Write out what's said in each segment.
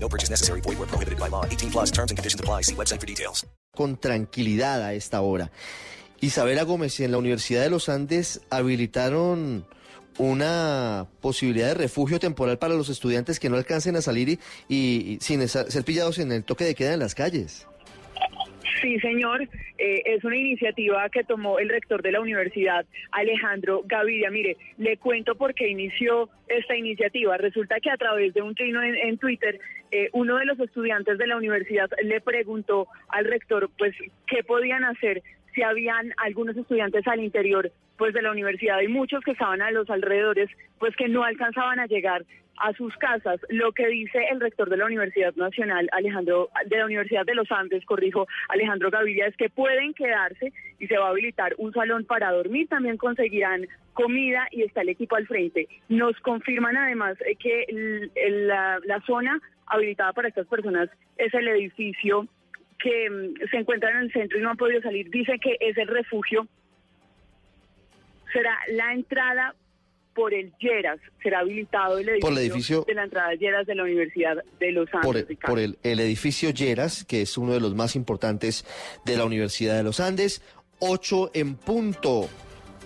No purchase necessary. Void where prohibited by law. 18 plus terms and conditions apply. See website for details. Con tranquilidad a esta hora. Isabela Gómez en la Universidad de los Andes habilitaron una posibilidad de refugio temporal para los estudiantes que no alcancen a salir y, y sin ser pillados en el toque de queda en las calles. Sí, señor. Eh, es una iniciativa que tomó el rector de la universidad, Alejandro Gaviria. Mire, le cuento por qué inició esta iniciativa. Resulta que a través de un trino en, en Twitter, eh, uno de los estudiantes de la universidad le preguntó al rector, pues, qué podían hacer si habían algunos estudiantes al interior pues de la universidad y muchos que estaban a los alrededores pues que no alcanzaban a llegar a sus casas. Lo que dice el rector de la Universidad Nacional, Alejandro, de la Universidad de los Andes, corrijo, Alejandro Gaviria, es que pueden quedarse y se va a habilitar un salón para dormir, también conseguirán comida y está el equipo al frente. Nos confirman además eh, que la, zona habilitada para estas personas es el edificio que mm, se encuentra en el centro y no han podido salir. Dice que es el refugio será la entrada por el Lleras, será habilitado el edificio, Por el edificio- de la entrada Lleras de la Universidad de Los Andes. Por, el, Ricardo. por el, el edificio Lleras, que es uno de los más importantes de la Universidad de los Andes. 8 en punto.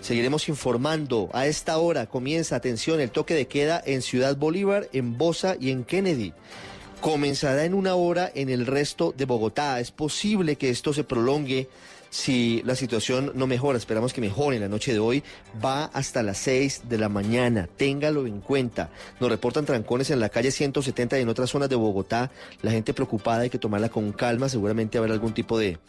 Seguiremos informando. A esta hora comienza, atención, el toque de queda en Ciudad Bolívar, en Bosa y en Kennedy. Comenzará en una hora en el resto de Bogotá. Es posible que esto se prolongue si la situación no mejora. Esperamos que mejore en la noche de hoy. Va hasta las 6 de la mañana. Téngalo en cuenta. Nos reportan trancones en la calle 170 y en otras zonas de Bogotá. La gente preocupada hay que tomarla con calma. Seguramente habrá algún tipo de,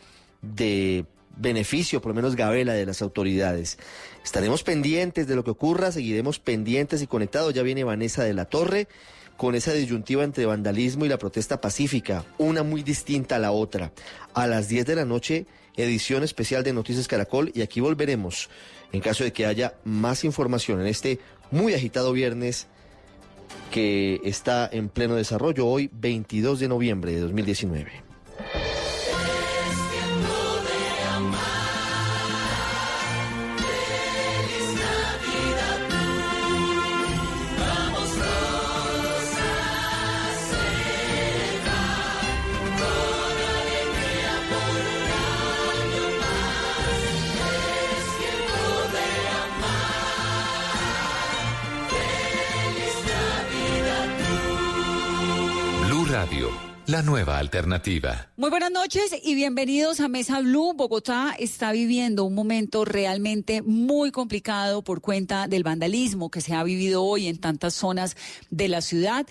de beneficio, por lo menos gabela de las autoridades. Estaremos pendientes de lo que ocurra, seguiremos pendientes y conectados. Ya viene Vanessa de la Torre con esa disyuntiva entre vandalismo y la protesta pacífica, una muy distinta a la otra. A las 10 de la noche, edición especial de Noticias Caracol y aquí volveremos en caso de que haya más información en este muy agitado viernes que está en pleno desarrollo hoy, 22 de noviembre de 2019. La nueva alternativa. Muy buenas noches y bienvenidos a Mesa Blue. Bogotá está viviendo un momento realmente muy complicado por cuenta del vandalismo que se ha vivido hoy en tantas zonas de la ciudad.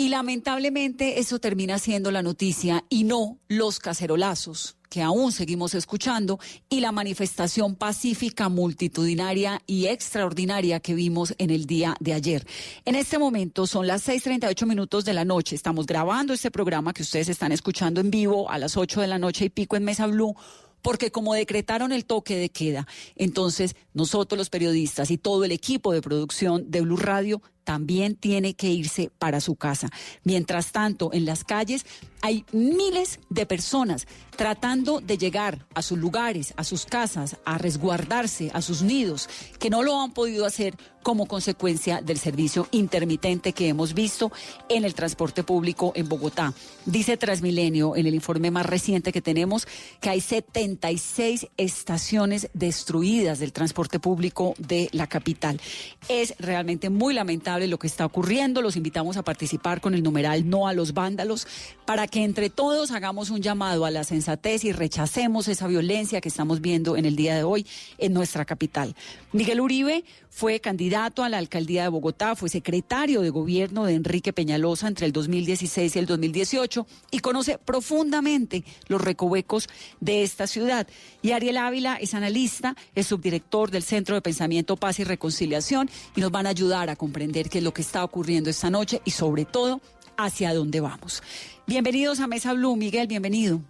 Y lamentablemente eso termina siendo la noticia y no los cacerolazos que aún seguimos escuchando y la manifestación pacífica, multitudinaria y extraordinaria que vimos en el día de ayer. En este momento son las 6:38 minutos de la noche. Estamos grabando este programa que ustedes están escuchando en vivo a las 8 de la noche y pico en Mesa Blue porque como decretaron el toque de queda, entonces nosotros los periodistas y todo el equipo de producción de Blue Radio también tiene que irse para su casa. Mientras tanto, en las calles hay miles de personas tratando de llegar a sus lugares, a sus casas, a resguardarse, a sus nidos, que no lo han podido hacer como consecuencia del servicio intermitente que hemos visto en el transporte público en Bogotá. Dice Transmilenio en el informe más reciente que tenemos que hay 76 estaciones destruidas del transporte público de la capital. Es realmente muy lamentable lo que está ocurriendo. Los invitamos a participar con el numeral No a los vándalos para que entre todos hagamos un llamado a la sensatez y rechacemos esa violencia que estamos viendo en el día de hoy en nuestra capital. Miguel Uribe fue candidato a la alcaldía de Bogotá, fue secretario de gobierno de Enrique Peñalosa entre el 2016 y el 2018 y conoce profundamente los recovecos de esta ciudad. Y Ariel Ávila es analista, es subdirector del Centro de Pensamiento Paz y Reconciliación y nos van a ayudar a comprender qué es lo que está ocurriendo esta noche y sobre todo hacia dónde vamos. Bienvenidos a Mesa Blue, Miguel, bienvenido.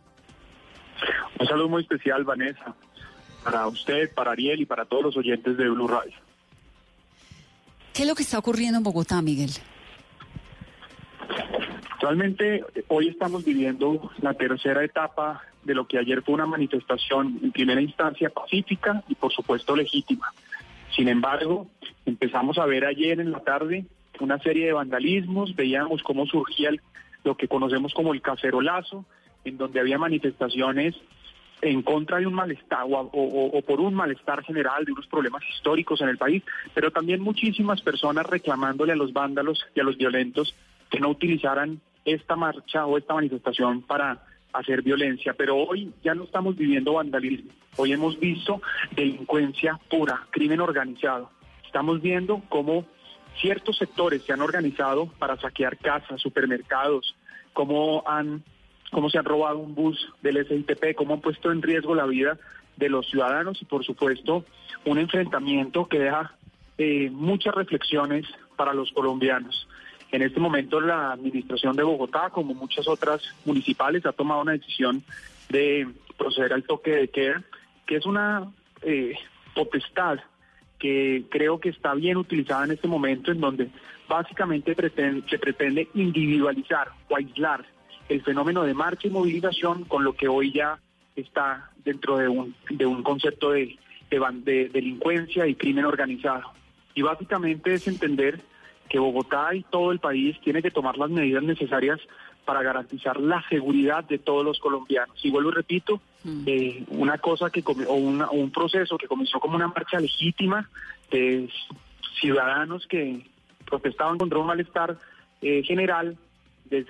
Un saludo muy especial, Vanessa, para usted, para Ariel y para todos los oyentes de Blue Radio. ¿Qué es lo que está ocurriendo en Bogotá, Miguel? Realmente hoy estamos viviendo la tercera etapa de lo que ayer fue una manifestación en primera instancia pacífica y por supuesto legítima. Sin embargo, empezamos a ver ayer en la tarde una serie de vandalismos, veíamos cómo surgía lo que conocemos como el cacerolazo, en donde había manifestaciones en contra de un malestar o, por un malestar general, de unos problemas históricos en el país, pero también muchísimas personas reclamándole a los vándalos y a los violentos que no utilizaran esta marcha o esta manifestación para hacer violencia. Pero hoy ya no estamos viviendo vandalismo, hoy hemos visto delincuencia pura, crimen organizado. Estamos viendo cómo ciertos sectores se han organizado para saquear casas, supermercados, cómo han cómo se han robado un bus del SITP, cómo han puesto en riesgo la vida de los ciudadanos y por supuesto un enfrentamiento que deja eh, muchas reflexiones para los colombianos. En este momento la administración de Bogotá, como muchas otras municipales, ha tomado una decisión de proceder al toque de queda, que es una eh, potestad que creo que está bien utilizada en este momento, en donde básicamente se pretende individualizar o aislar el fenómeno de marcha y movilización con lo que hoy ya está dentro de un, de un concepto de, de delincuencia y crimen organizado. Y básicamente es entender que Bogotá y todo el país tiene que tomar las medidas necesarias para garantizar la seguridad de todos los colombianos. Y vuelvo y repito, mm. eh, una cosa que o, un proceso que comenzó como una marcha legítima de ciudadanos que protestaban contra un malestar eh, general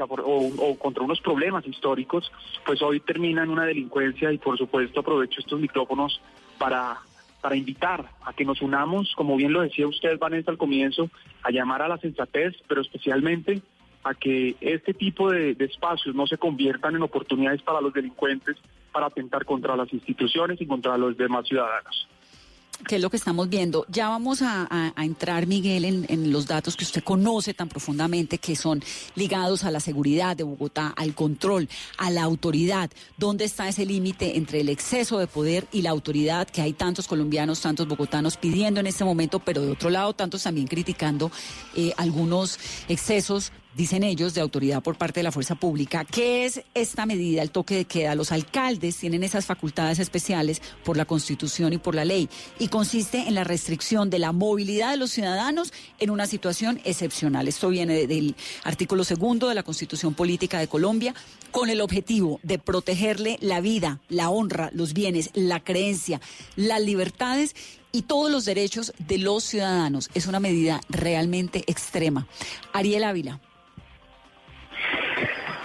o, o, contra unos problemas históricos, pues hoy termina en una delincuencia y por supuesto aprovecho estos micrófonos para para invitar a que nos unamos, como bien lo decía usted, Vanessa, al comienzo, a llamar a la sensatez, pero especialmente a que este tipo de, de, espacios no se conviertan en oportunidades para los delincuentes para atentar contra las instituciones y contra los demás ciudadanos que es lo que estamos viendo. Ya vamos a, entrar, Miguel, en, los datos que usted conoce tan profundamente, que son ligados a la seguridad de Bogotá, al control, a la autoridad. ¿Dónde está ese límite entre el exceso de poder y la autoridad que hay tantos colombianos, tantos bogotanos pidiendo en este momento, pero de otro lado, tantos también criticando eh, algunos excesos dicen ellos, de autoridad por parte de la fuerza pública. ¿Qué es esta medida, el toque de queda? Los alcaldes tienen esas facultades especiales por la Constitución y por la ley y consiste en la restricción de la movilidad de los ciudadanos en una situación excepcional. Esto viene del artículo segundo de la Constitución Política de Colombia con el objetivo de protegerle la vida, la honra, los bienes, la creencia, las libertades y todos los derechos de los ciudadanos. Es una medida realmente extrema. Ariel Ávila.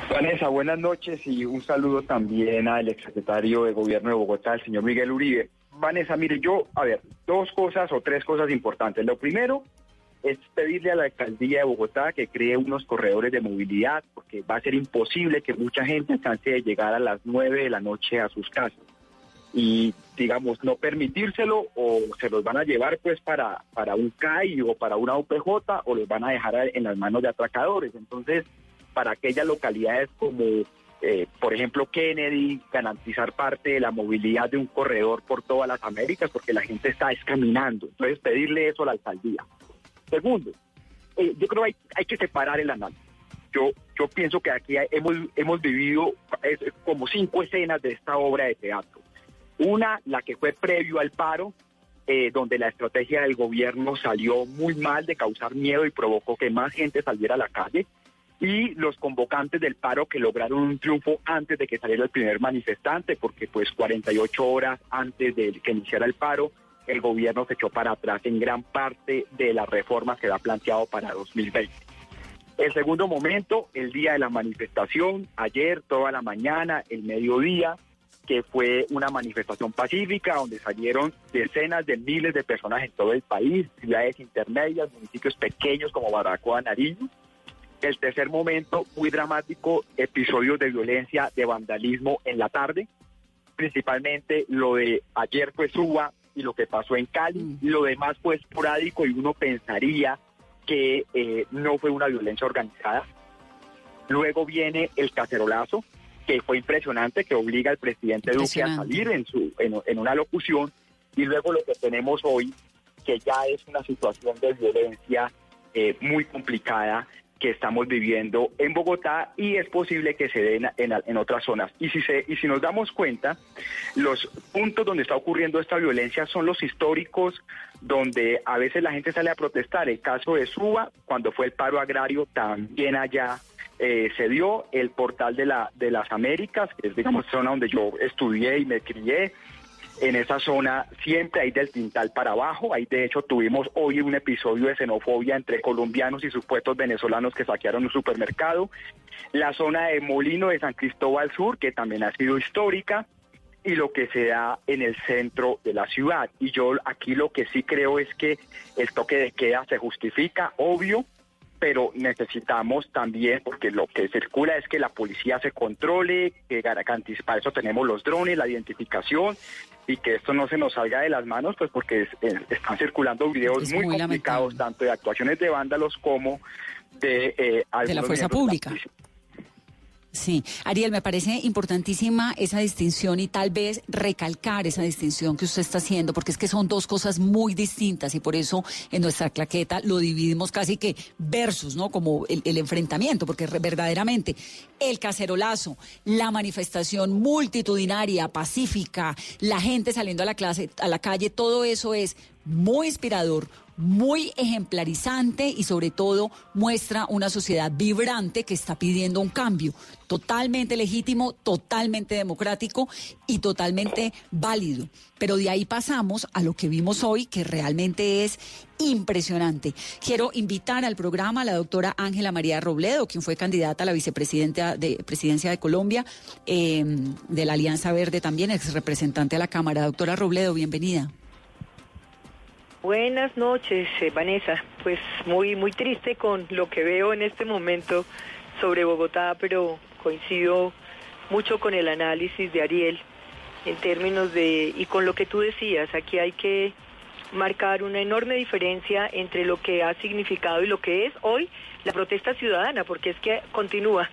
Vanessa, buenas noches y un saludo también al exsecretario de Gobierno de Bogotá, el señor Miguel Uribe. Vanessa, mire, yo, a ver, dos cosas o tres cosas importantes. Lo primero es pedirle a la alcaldía de Bogotá que cree unos corredores de movilidad, porque va a ser imposible que mucha gente alcance de llegar a las nueve de la noche a sus casas. Y, digamos, no permitírselo o se los van a llevar pues para, para un CAI o para una OPJ o los van a dejar en las manos de atracadores. Entonces, para aquellas localidades como, eh, por ejemplo, Kennedy, garantizar parte de la movilidad de un corredor por todas las Américas, porque la gente está escaminando. Entonces, pedirle eso a la alcaldía. Segundo, eh, yo creo que hay, que separar el análisis. Yo, yo pienso que aquí hemos, hemos vivido como cinco escenas de esta obra de teatro. Una, la que fue previo al paro, eh, donde la estrategia del gobierno salió muy mal de causar miedo y provocó que más gente saliera a la calle y los convocantes del paro que lograron un triunfo antes de que saliera el primer manifestante, porque pues 48 horas antes de que iniciara el paro, el gobierno se echó para atrás en gran parte de las reformas que ha planteado para 2020. El segundo momento, el día de la manifestación, ayer, toda la mañana, el mediodía, que fue una manifestación pacífica donde salieron decenas de miles de personas en todo el país, ciudades intermedias, municipios pequeños como Baracoa, Nariño, el tercer momento, muy dramático, episodios de violencia, de vandalismo en la tarde, principalmente lo de ayer fue Suba y lo que pasó en Cali, mm. lo demás fue esporádico y uno pensaría que eh, no fue una violencia organizada. Luego viene el cacerolazo, que fue impresionante, que obliga al presidente Duque a salir en, su, en, una locución, y luego lo que tenemos hoy, que ya es una situación de violencia eh, muy complicada que estamos viviendo en Bogotá y es posible que se den en, otras zonas. Y si, se, y si nos damos cuenta, los puntos donde está ocurriendo esta violencia son los históricos, donde a veces la gente sale a protestar. El caso de Suba, cuando fue el paro agrario, también allá eh, se dio el portal de, la, de las Américas, que es, digamos, zona donde yo estudié y me crié. En esa zona siempre hay del Tintal para abajo. Ahí, de hecho, tuvimos hoy un episodio de xenofobia entre colombianos y supuestos venezolanos que saquearon un supermercado. La zona de Molino de San Cristóbal Sur, que también ha sido histórica y lo que se da en el centro de la ciudad. Y yo aquí lo que sí creo es que el toque de queda se justifica, obvio, pero necesitamos también, porque lo que circula es que la policía se controle, que para eso tenemos los drones, la identificación, y que esto no se nos salga de las manos, pues porque están circulando videos muy, complicados, tanto de actuaciones de vándalos como de... Eh, de la fuerza pública. Sí, Ariel, me parece importantísima esa distinción y tal vez recalcar esa distinción que usted está haciendo, porque es que son dos cosas muy distintas y por eso en nuestra claqueta lo dividimos casi que versus, ¿no? Como el, enfrentamiento, porque verdaderamente el cacerolazo, la manifestación multitudinaria, pacífica, la gente saliendo a la clase, a la calle, todo eso es muy inspirador, muy ejemplarizante y sobre todo muestra una sociedad vibrante que está pidiendo un cambio totalmente legítimo, totalmente democrático y totalmente válido. Pero de ahí pasamos a lo que vimos hoy, que realmente es impresionante. Quiero invitar al programa a la doctora Ángela María Robledo, quien fue candidata a la vicepresidenta de Presidencia de Colombia, em, de la Alianza Verde también, ex representante a la Cámara. Doctora Robledo, bienvenida. Buenas noches, eh, Vanessa. Pues muy muy triste con lo que veo en este momento sobre Bogotá, pero coincido mucho con el análisis de Ariel en términos de y con lo que tú decías, aquí hay que marcar una enorme diferencia entre lo que ha significado y lo que es hoy la protesta ciudadana, porque es que continúa.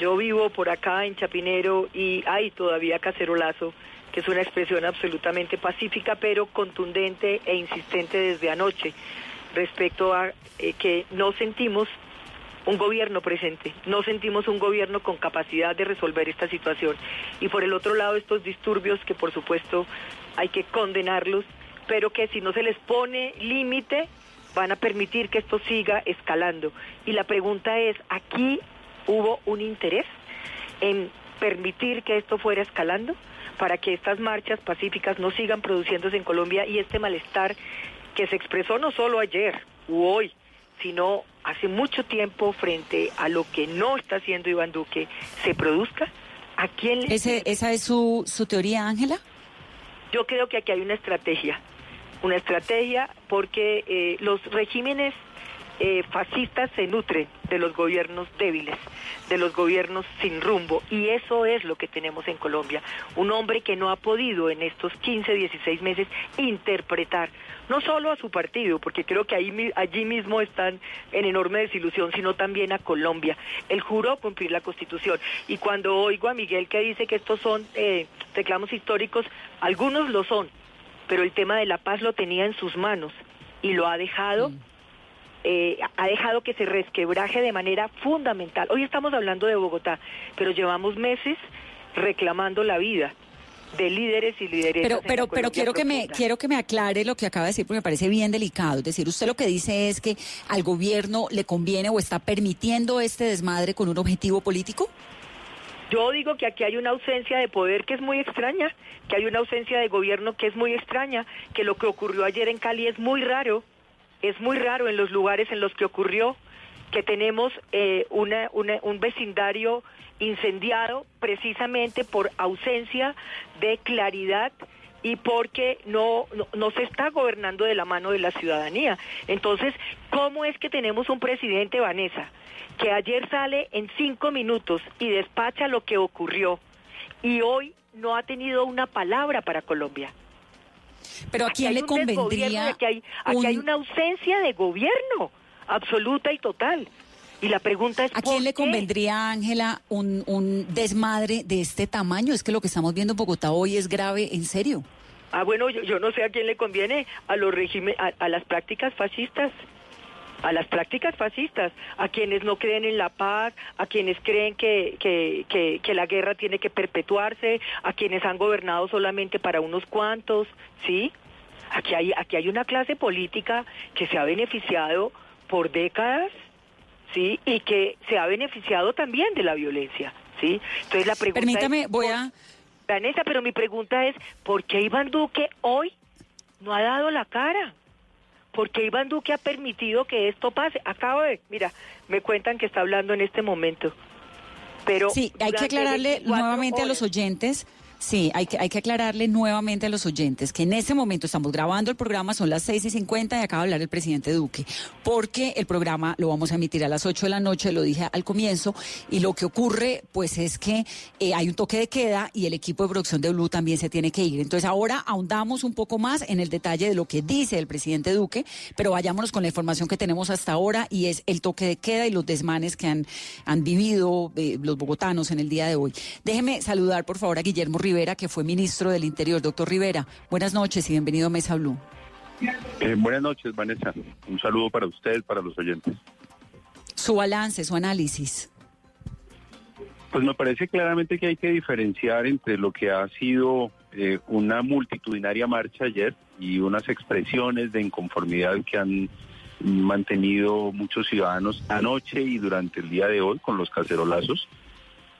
Yo vivo por acá en Chapinero y hay todavía cacerolazo que es una expresión absolutamente pacífica, pero contundente e insistente desde anoche respecto a eh, que no sentimos un gobierno presente, no sentimos un gobierno con capacidad de resolver esta situación. Y por el otro lado, estos disturbios que por supuesto hay que condenarlos, pero que si no se les pone límite, van a permitir que esto siga escalando. Y la pregunta es, ¿aquí hubo un interés en permitir que esto fuera escalando? Para que estas marchas pacíficas no sigan produciéndose en Colombia y este malestar que se expresó no solo ayer u hoy, sino hace mucho tiempo frente a lo que no está haciendo Iván Duque, se produzca? ¿A quién le... ¿Esa es su, su teoría, Ángela? Yo creo que aquí hay una estrategia, una estrategia porque eh, los regímenes eh, fascistas se nutren de los gobiernos débiles, de los gobiernos sin rumbo. Y eso es lo que tenemos en Colombia. Un hombre que no ha podido en estos 15, 16 meses interpretar no solo a su partido, porque creo que ahí, allí mismo están en enorme desilusión, sino también a Colombia. Él juró cumplir la Constitución. Y cuando oigo a Miguel que dice que estos son eh, reclamos históricos, algunos lo son, pero el tema de la paz lo tenía en sus manos y lo ha dejado. Mm. Eh, ha dejado que se resquebraje de manera fundamental. Hoy estamos hablando de Bogotá, pero llevamos meses reclamando la vida de líderes y lideresas. Pero, pero, pero quiero que me quiero que me aclare lo que acaba de decir porque me parece bien delicado. Es decir, usted lo que dice es que al gobierno le conviene o está permitiendo este desmadre con un objetivo político. Yo digo que aquí hay una ausencia de poder que es muy extraña, que hay una ausencia de gobierno que es muy extraña, que lo que ocurrió ayer en Cali es muy raro, es muy raro en los lugares en los que ocurrió que tenemos eh, un vecindario incendiado precisamente por ausencia de claridad y porque no, no, se está gobernando de la mano de la ciudadanía. Entonces, ¿cómo es que tenemos un presidente, Vanessa, que ayer sale en cinco minutos y despacha lo que ocurrió y hoy no ha tenido una palabra para Colombia? Pero a quién le convendría. Aquí hay, aquí hay una ausencia de gobierno absoluta y total. Y la pregunta es... ¿A quién le convendría, Ángela, un, un desmadre de este tamaño? Es que lo que estamos viendo en Bogotá hoy es grave, en serio. Ah, bueno, yo, yo no sé a quién le conviene, a los régimen, a, a las prácticas fascistas a las prácticas fascistas, a quienes no creen en la paz, a quienes creen que, que, que, que, la guerra tiene que perpetuarse, a quienes han gobernado solamente para unos cuantos, ¿sí? Aquí hay, aquí hay una clase política que se ha beneficiado por décadas, ¿sí? Y que se ha beneficiado también de la violencia, ¿sí? Entonces la pregunta Permítame, es, voy a... Vanessa, pero mi pregunta es, ¿por qué Iván Duque hoy no ha dado la cara? Porque Iván Duque ha permitido que esto pase. Acabo de, mira, me cuentan que está hablando en este momento. Pero sí, hay que aclararle nuevamente a los oyentes Sí, hay que, hay que aclararle nuevamente a los oyentes que en este momento estamos grabando el programa, son las 6 y 50 y acaba de hablar el presidente Duque, porque el programa lo vamos a emitir a las 8 de la noche, lo dije al comienzo, y lo que ocurre pues es que eh, hay un toque de queda y el equipo de producción de Blue también se tiene que ir. Entonces ahora ahondamos un poco más en el detalle de lo que dice el presidente Duque, pero vayámonos con la información que tenemos hasta ahora y es el toque de queda y los desmanes que han, han vivido eh, los bogotanos en el día de hoy. Déjeme saludar por favor a Guillermo Rivera, que fue ministro del Interior. Doctor Rivera, buenas noches y bienvenido a Mesa Blue. Eh, buenas noches, Vanessa. Un saludo para usted, para los oyentes. Su balance, su análisis. Pues me parece claramente que hay que diferenciar entre lo que ha sido eh, una multitudinaria marcha ayer y unas expresiones de inconformidad que han mantenido muchos ciudadanos anoche y durante el día de hoy con los cacerolazos,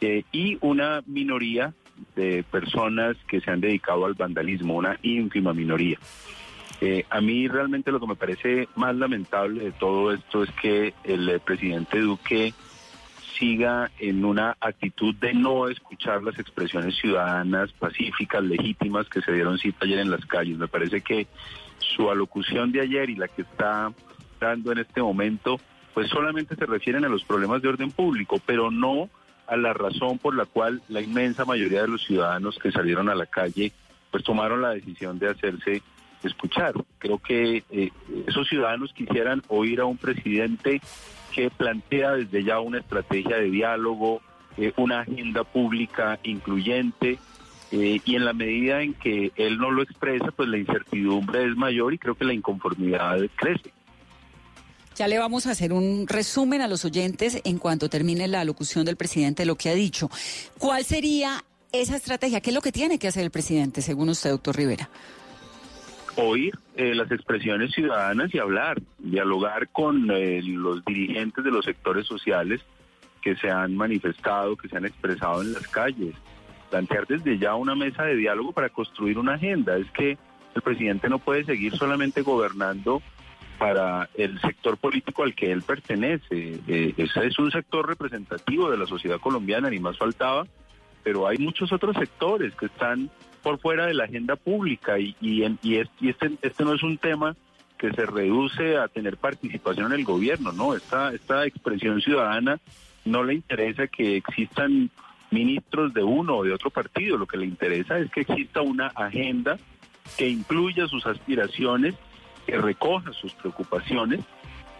eh, y una minoría de personas que se han dedicado al vandalismo, una ínfima minoría. Eh, a mí realmente lo que me parece más lamentable de todo esto es que el presidente Duque siga en una actitud de no escuchar las expresiones ciudadanas, pacíficas, legítimas que se dieron cita ayer en las calles. Me parece que su alocución de ayer y la que está dando en este momento, pues solamente se refieren a los problemas de orden público, pero no a la razón por la cual la inmensa mayoría de los ciudadanos que salieron a la calle pues tomaron la decisión de hacerse escuchar. Creo que eh, esos ciudadanos quisieran oír a un presidente que plantea desde ya una estrategia de diálogo, eh, una agenda pública incluyente, eh, y en la medida en que él no lo expresa, pues la incertidumbre es mayor y creo que la inconformidad crece. Ya le vamos a hacer un resumen a los oyentes en cuanto termine la locución del presidente de lo que ha dicho. ¿Cuál sería esa estrategia? ¿Qué es lo que tiene que hacer el presidente, según usted, doctor Rivera? Oír eh, las expresiones ciudadanas y hablar, dialogar con eh, los dirigentes de los sectores sociales que se han manifestado, que se han expresado en las calles, plantear desde ya una mesa de diálogo para construir una agenda. Es que el presidente no puede seguir solamente gobernando para el sector político al que él pertenece. Eh, ese es un sector representativo de la sociedad colombiana, ni más faltaba, pero hay muchos otros sectores que están por fuera de la agenda pública y, y, y, este, este no es un tema que se reduce a tener participación en el gobierno, ¿no? Esta, esta expresión ciudadana no le interesa que existan ministros de uno o de otro partido, lo que le interesa es que exista una agenda que incluya sus aspiraciones que recoja sus preocupaciones.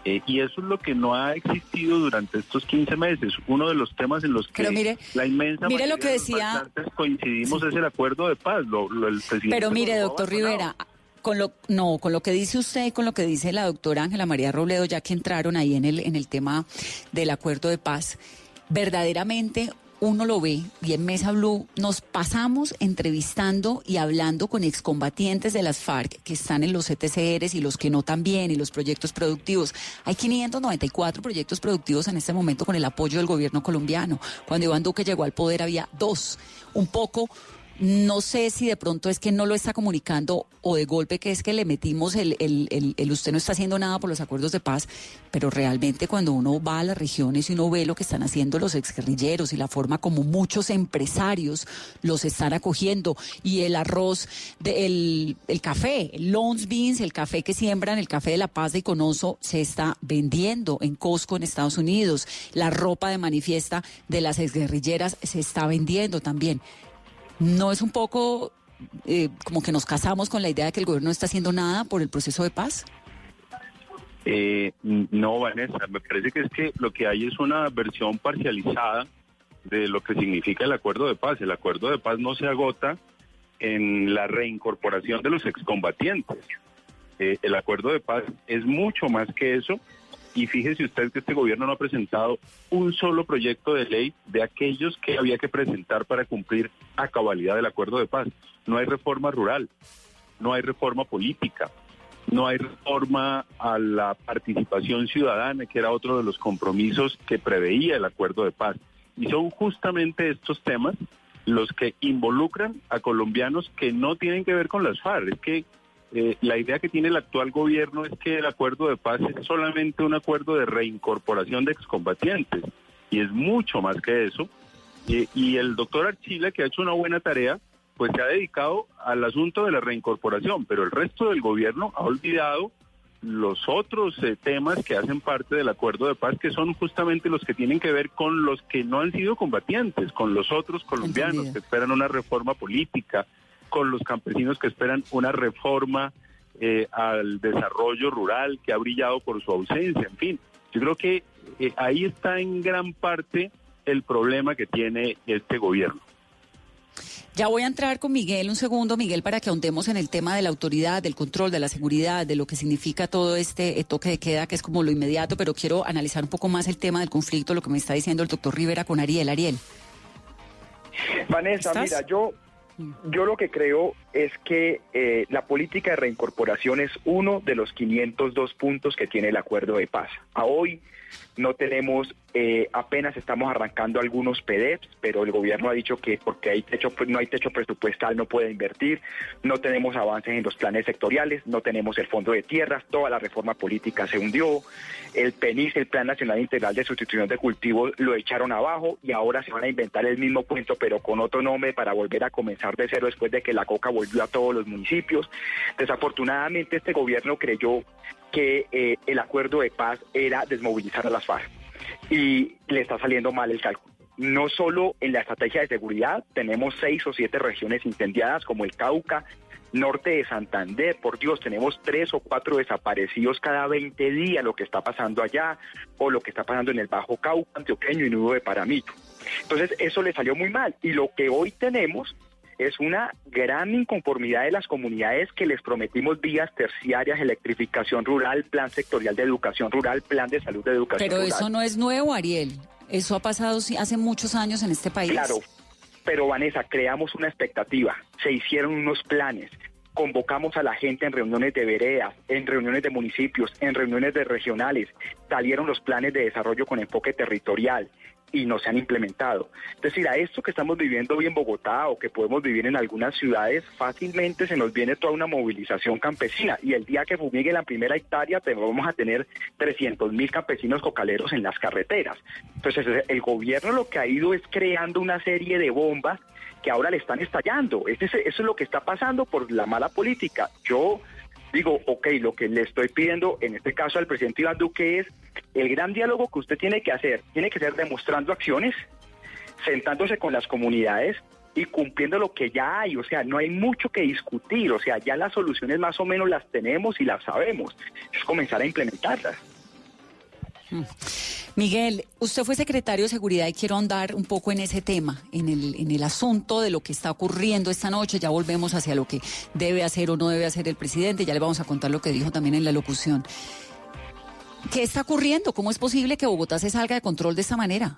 Eh, y eso es lo que no ha existido durante estos 15 meses. Uno de los temas en los que la inmensa mire lo que decía, coincidimos es el acuerdo de paz. Lo, el Pero mire, doctor Rivera, con lo no, con lo que dice usted y con lo que dice la doctora Ángela María Robledo, ya que entraron ahí en el en el tema del acuerdo de paz, verdaderamente uno lo ve y en Mesa Blue nos pasamos entrevistando y hablando con excombatientes de las FARC que están en los ETCRs y los que no también y los proyectos productivos. Hay 594 proyectos productivos en este momento con el apoyo del gobierno colombiano. Cuando Iván Duque llegó al poder había dos. Un poco no sé si de pronto es que no lo está comunicando o de golpe que es que le metimos el, el, el, usted no está haciendo nada por los acuerdos de paz, pero realmente cuando uno va a las regiones y uno ve lo que están haciendo los exguerrilleros y la forma como muchos empresarios los están acogiendo y el arroz, de, el, el café, el Lons Beans, el café que siembran, el café de La Paz de Iconoso se está vendiendo en Costco en Estados Unidos, la ropa de manifiesta de las exguerrilleras se está vendiendo también. ¿No es un poco eh, como que nos casamos con la idea de que el gobierno no está haciendo nada por el proceso de paz? Eh, no, Vanessa, me parece que es que lo que hay es una versión parcializada de lo que significa el acuerdo de paz. El acuerdo de paz no se agota en la reincorporación de los excombatientes. Eh, el acuerdo de paz es mucho más que eso y fíjese usted que este gobierno no ha presentado un solo proyecto de ley de aquellos que había que presentar para cumplir a cabalidad del acuerdo de paz. No hay reforma rural, no hay reforma política, no hay reforma a la participación ciudadana, que era otro de los compromisos que preveía el acuerdo de paz. Y son justamente estos temas los que involucran a colombianos que no tienen que ver con las FARC. Es que eh, la idea que tiene el actual gobierno es que el acuerdo de paz es solamente un acuerdo de reincorporación de excombatientes. Y es mucho más que eso. y el doctor Archila, que ha hecho una buena tarea, pues se ha dedicado al asunto de la reincorporación, pero el resto del gobierno ha olvidado los otros eh, temas que hacen parte del acuerdo de paz, que son justamente los que tienen que ver con los que no han sido combatientes, con los otros colombianos que esperan una reforma política, con los campesinos que esperan una reforma eh, al desarrollo rural que ha brillado por su ausencia, en fin. Yo creo que eh, ahí está en gran parte el problema que tiene este gobierno. Ya voy a entrar con Miguel un segundo, Miguel, para que ahondemos en el tema de la autoridad, del control, de la seguridad, de lo que significa todo este eh, toque de queda, que es como lo inmediato, pero quiero analizar un poco más el tema del conflicto, lo que me está diciendo el doctor Rivera con Ariel. Ariel. Vanessa, mira, yo, yo lo que creo es que eh, la política de reincorporación es uno de los 502 puntos que tiene el acuerdo de paz. A hoy no tenemos, eh, apenas estamos arrancando algunos PDEPs, pero el gobierno ha dicho que porque hay techo, no hay techo presupuestal no puede invertir, no tenemos avances en los planes sectoriales, no tenemos el fondo de tierras, toda la reforma política se hundió, el PENIS, el Plan Nacional Integral de Sustitución de Cultivos, lo echaron abajo y ahora se van a inventar el mismo cuento, pero con otro nombre para volver a comenzar de cero después de que la coca volvió a todos los municipios. Desafortunadamente este gobierno creyó que eh, el acuerdo de paz era desmovilizar a las FARC y le está saliendo mal el cálculo. No solo en la estrategia de seguridad, tenemos seis o siete regiones incendiadas como el Cauca, norte de Santander, por Dios, tenemos tres o cuatro desaparecidos cada 20 días, lo que está pasando allá, o lo que está pasando en el Bajo Cauca, Antioqueño y Nudo de Paramito. Entonces, eso le salió muy mal. Y lo que hoy tenemos es una gran inconformidad de las comunidades que les prometimos vías terciarias, electrificación rural, plan sectorial de educación rural, plan de salud de educación pero rural. Pero eso no es nuevo, Ariel. Eso ha pasado hace muchos años en este país. Claro, pero Vanessa, creamos una expectativa, se hicieron unos planes, convocamos a la gente en reuniones de veredas, en reuniones de municipios, en reuniones de regionales, salieron los planes de desarrollo con enfoque territorial, y no se han implementado. Es decir, a esto que estamos viviendo hoy en Bogotá o que podemos vivir en algunas ciudades, fácilmente se nos viene toda una movilización campesina y el día que fumigue la primera hectárea vamos a tener 300 mil campesinos cocaleros en las carreteras. Entonces el gobierno lo que ha ido es creando una serie de bombas que ahora le están estallando. eso es lo que está pasando por la mala política. Yo digo, ok, lo que le estoy pidiendo en este caso al presidente Iván Duque es el gran diálogo que usted tiene que hacer, tiene que ser demostrando acciones, sentándose con las comunidades y cumpliendo lo que ya hay, o sea, no hay mucho que discutir, o sea, ya las soluciones más o menos las tenemos y las sabemos, es comenzar a implementarlas. Mm. Miguel, usted fue secretario de Seguridad y quiero andar un poco en ese tema, en el, asunto de lo que está ocurriendo esta noche. Ya volvemos hacia lo que debe hacer o no debe hacer el presidente. Ya le vamos a contar lo que dijo también en la locución. ¿Qué está ocurriendo? ¿Cómo es posible que Bogotá se salga de control de esta manera?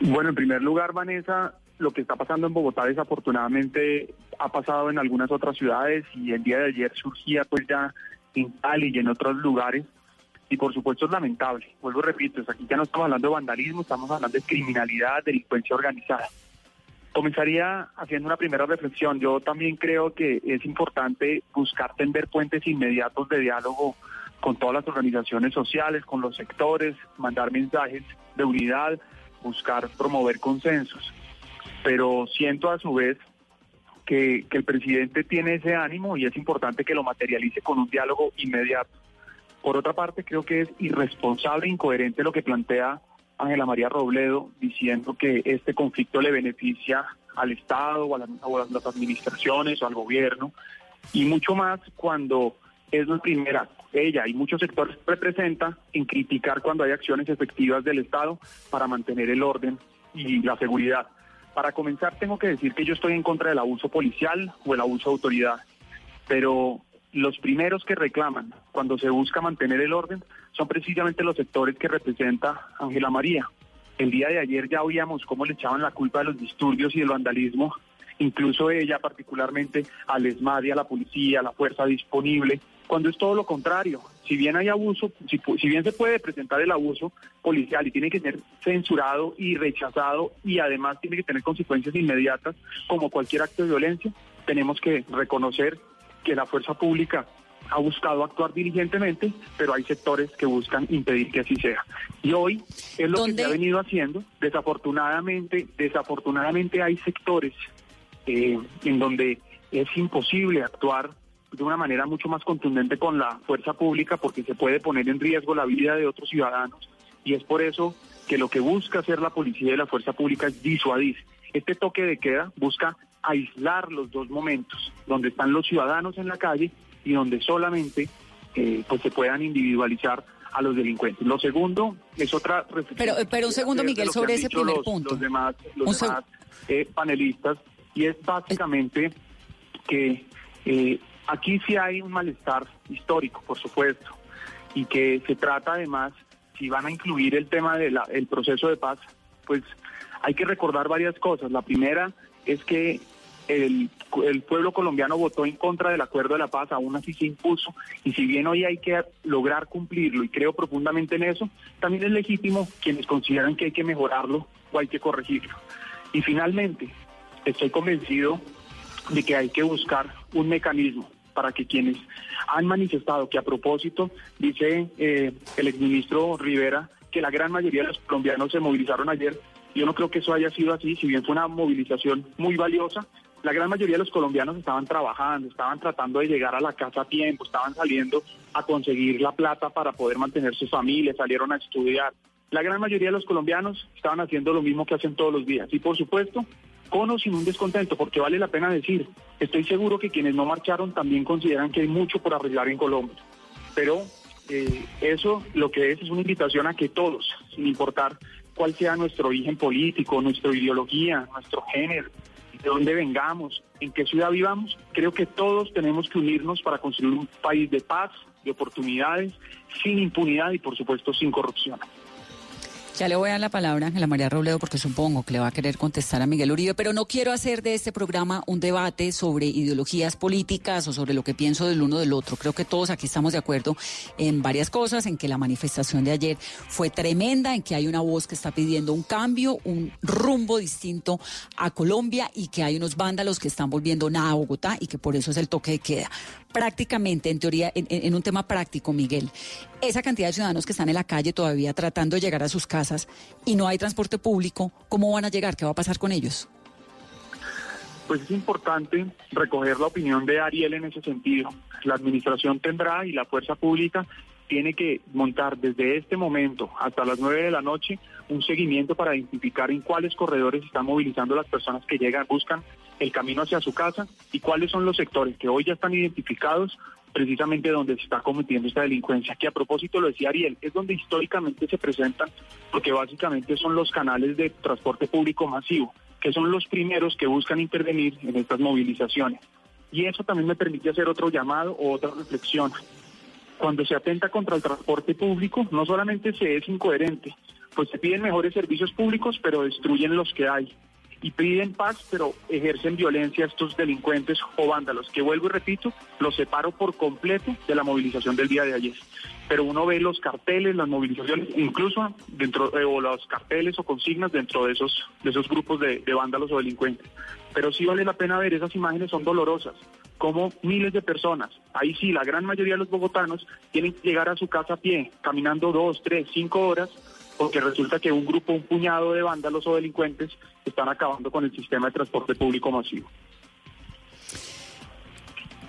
Bueno, en primer lugar, Vanessa, lo que está pasando en Bogotá desafortunadamente ha pasado en algunas otras ciudades y el día de ayer surgía pues ya en Cali y en otros lugares y por supuesto es lamentable. Vuelvo repito, aquí ya no estamos hablando de vandalismo, estamos hablando de criminalidad, delincuencia organizada. Comenzaría haciendo una primera reflexión. Yo también creo que es importante buscar tender puentes inmediatos de diálogo con todas las organizaciones sociales, con los sectores, mandar mensajes de unidad, buscar promover consensos. Pero siento a su vez que, que el presidente tiene ese ánimo y es importante que lo materialice con un diálogo inmediato. Por otra parte, creo que es irresponsable e incoherente lo que plantea Ángela María Robledo diciendo que este conflicto le beneficia al Estado o a, las administraciones o al gobierno y mucho más cuando es la primera, ella y muchos sectores representa en criticar cuando hay acciones efectivas del Estado para mantener el orden y la seguridad. Para comenzar, tengo que decir que yo estoy en contra del abuso policial o el abuso de autoridad, pero los primeros que reclaman cuando se busca mantener el orden son precisamente los sectores que representa Ángela María. El día de ayer ya oíamos cómo le echaban la culpa de los disturbios y del vandalismo, incluso ella particularmente al ESMAD y a la policía, a la fuerza disponible, cuando es todo lo contrario. Si bien hay abuso, si, si, bien se puede presentar el abuso policial y tiene que ser censurado y rechazado y además tiene que tener consecuencias inmediatas como cualquier acto de violencia, tenemos que reconocer que la fuerza pública ha buscado actuar diligentemente, pero hay sectores que buscan impedir que así sea. Y hoy es lo que se ha venido haciendo. Desafortunadamente, desafortunadamente hay sectores eh, en donde es imposible actuar de una manera mucho más contundente con la fuerza pública porque se puede poner en riesgo la vida de otros ciudadanos y es por eso que lo que busca hacer la policía y la fuerza pública es disuadir. Este toque de queda busca aislar los dos momentos, donde están los ciudadanos en la calle y donde solamente eh, pues se puedan individualizar a los delincuentes. Lo segundo es otra reflexión. Pero, pero un segundo, Miguel, sobre ese primer punto. Los demás, los demás eh, panelistas y es básicamente que eh, aquí sí hay un malestar histórico, por supuesto, y que se trata además, si van a incluir el tema del proceso de paz, pues hay que recordar varias cosas. La primera es que el, pueblo colombiano votó en contra del acuerdo de la paz, aún así se impuso, y si bien hoy hay que lograr cumplirlo, y creo profundamente en eso, también es legítimo quienes consideran que hay que mejorarlo o hay que corregirlo. Y finalmente, estoy convencido de que hay que buscar un mecanismo para que quienes han manifestado que a propósito, dice eh, el exministro Rivera, que la gran mayoría de los colombianos se movilizaron ayer. Yo no creo que eso haya sido así, si bien fue una movilización muy valiosa, la gran mayoría de los colombianos estaban trabajando, estaban tratando de llegar a la casa a tiempo, estaban saliendo a conseguir la plata para poder mantener sus familias, salieron a estudiar. La gran mayoría de los colombianos estaban haciendo lo mismo que hacen todos los días. Y por supuesto, con o sin un descontento, porque vale la pena decir, estoy seguro que quienes no marcharon también consideran que hay mucho por arreglar en Colombia. Pero eh, eso lo que es es una invitación a que todos, sin importar cuál sea nuestro origen político, nuestra ideología, nuestro género, de dónde vengamos, en qué ciudad vivamos, creo que todos tenemos que unirnos para construir un país de paz, de oportunidades, sin impunidad y por supuesto sin corrupción. Ya le voy a dar la palabra a Ángela María Robledo porque supongo que le va a querer contestar a Miguel Uribe, pero no quiero hacer de este programa un debate sobre ideologías políticas o sobre lo que pienso del uno del otro. Creo que todos aquí estamos de acuerdo en varias cosas, en que la manifestación de ayer fue tremenda, en que hay una voz que está pidiendo un cambio, un rumbo distinto a Colombia y que hay unos vándalos que están volviendo a Bogotá y que por eso es el toque de queda prácticamente, en teoría, en, un tema práctico, Miguel, esa cantidad de ciudadanos que están en la calle todavía tratando de llegar a sus casas y no hay transporte público, ¿cómo van a llegar? ¿Qué va a pasar con ellos? Pues es importante recoger la opinión de Ariel en ese sentido. La administración tendrá y la fuerza pública tiene que montar desde este momento hasta las nueve de la noche un seguimiento para identificar en cuáles corredores están movilizando las personas que llegan, buscan el camino hacia su casa y cuáles son los sectores que hoy ya están identificados precisamente donde se está cometiendo esta delincuencia, que a propósito lo decía Ariel, es donde históricamente se presentan, porque básicamente son los canales de transporte público masivo, que son los primeros que buscan intervenir en estas movilizaciones. Y eso también me permite hacer otro llamado o otra reflexión. Cuando se atenta contra el transporte público, no solamente se es incoherente, pues se piden mejores servicios públicos, pero destruyen los que hay y piden paz, pero ejercen violencia a estos delincuentes o vándalos, que vuelvo y repito, los separo por completo de la movilización del día de ayer. Pero uno ve los carteles, las movilizaciones, incluso dentro de o los carteles o consignas dentro de esos, de esos grupos de, de vándalos o delincuentes. Pero sí vale la pena ver, esas imágenes son dolorosas, como miles de personas, ahí sí, la gran mayoría de los bogotanos tienen que llegar a su casa a pie, caminando dos, tres, cinco horas porque resulta que un grupo, un puñado de vándalos o delincuentes están acabando con el sistema de transporte público masivo.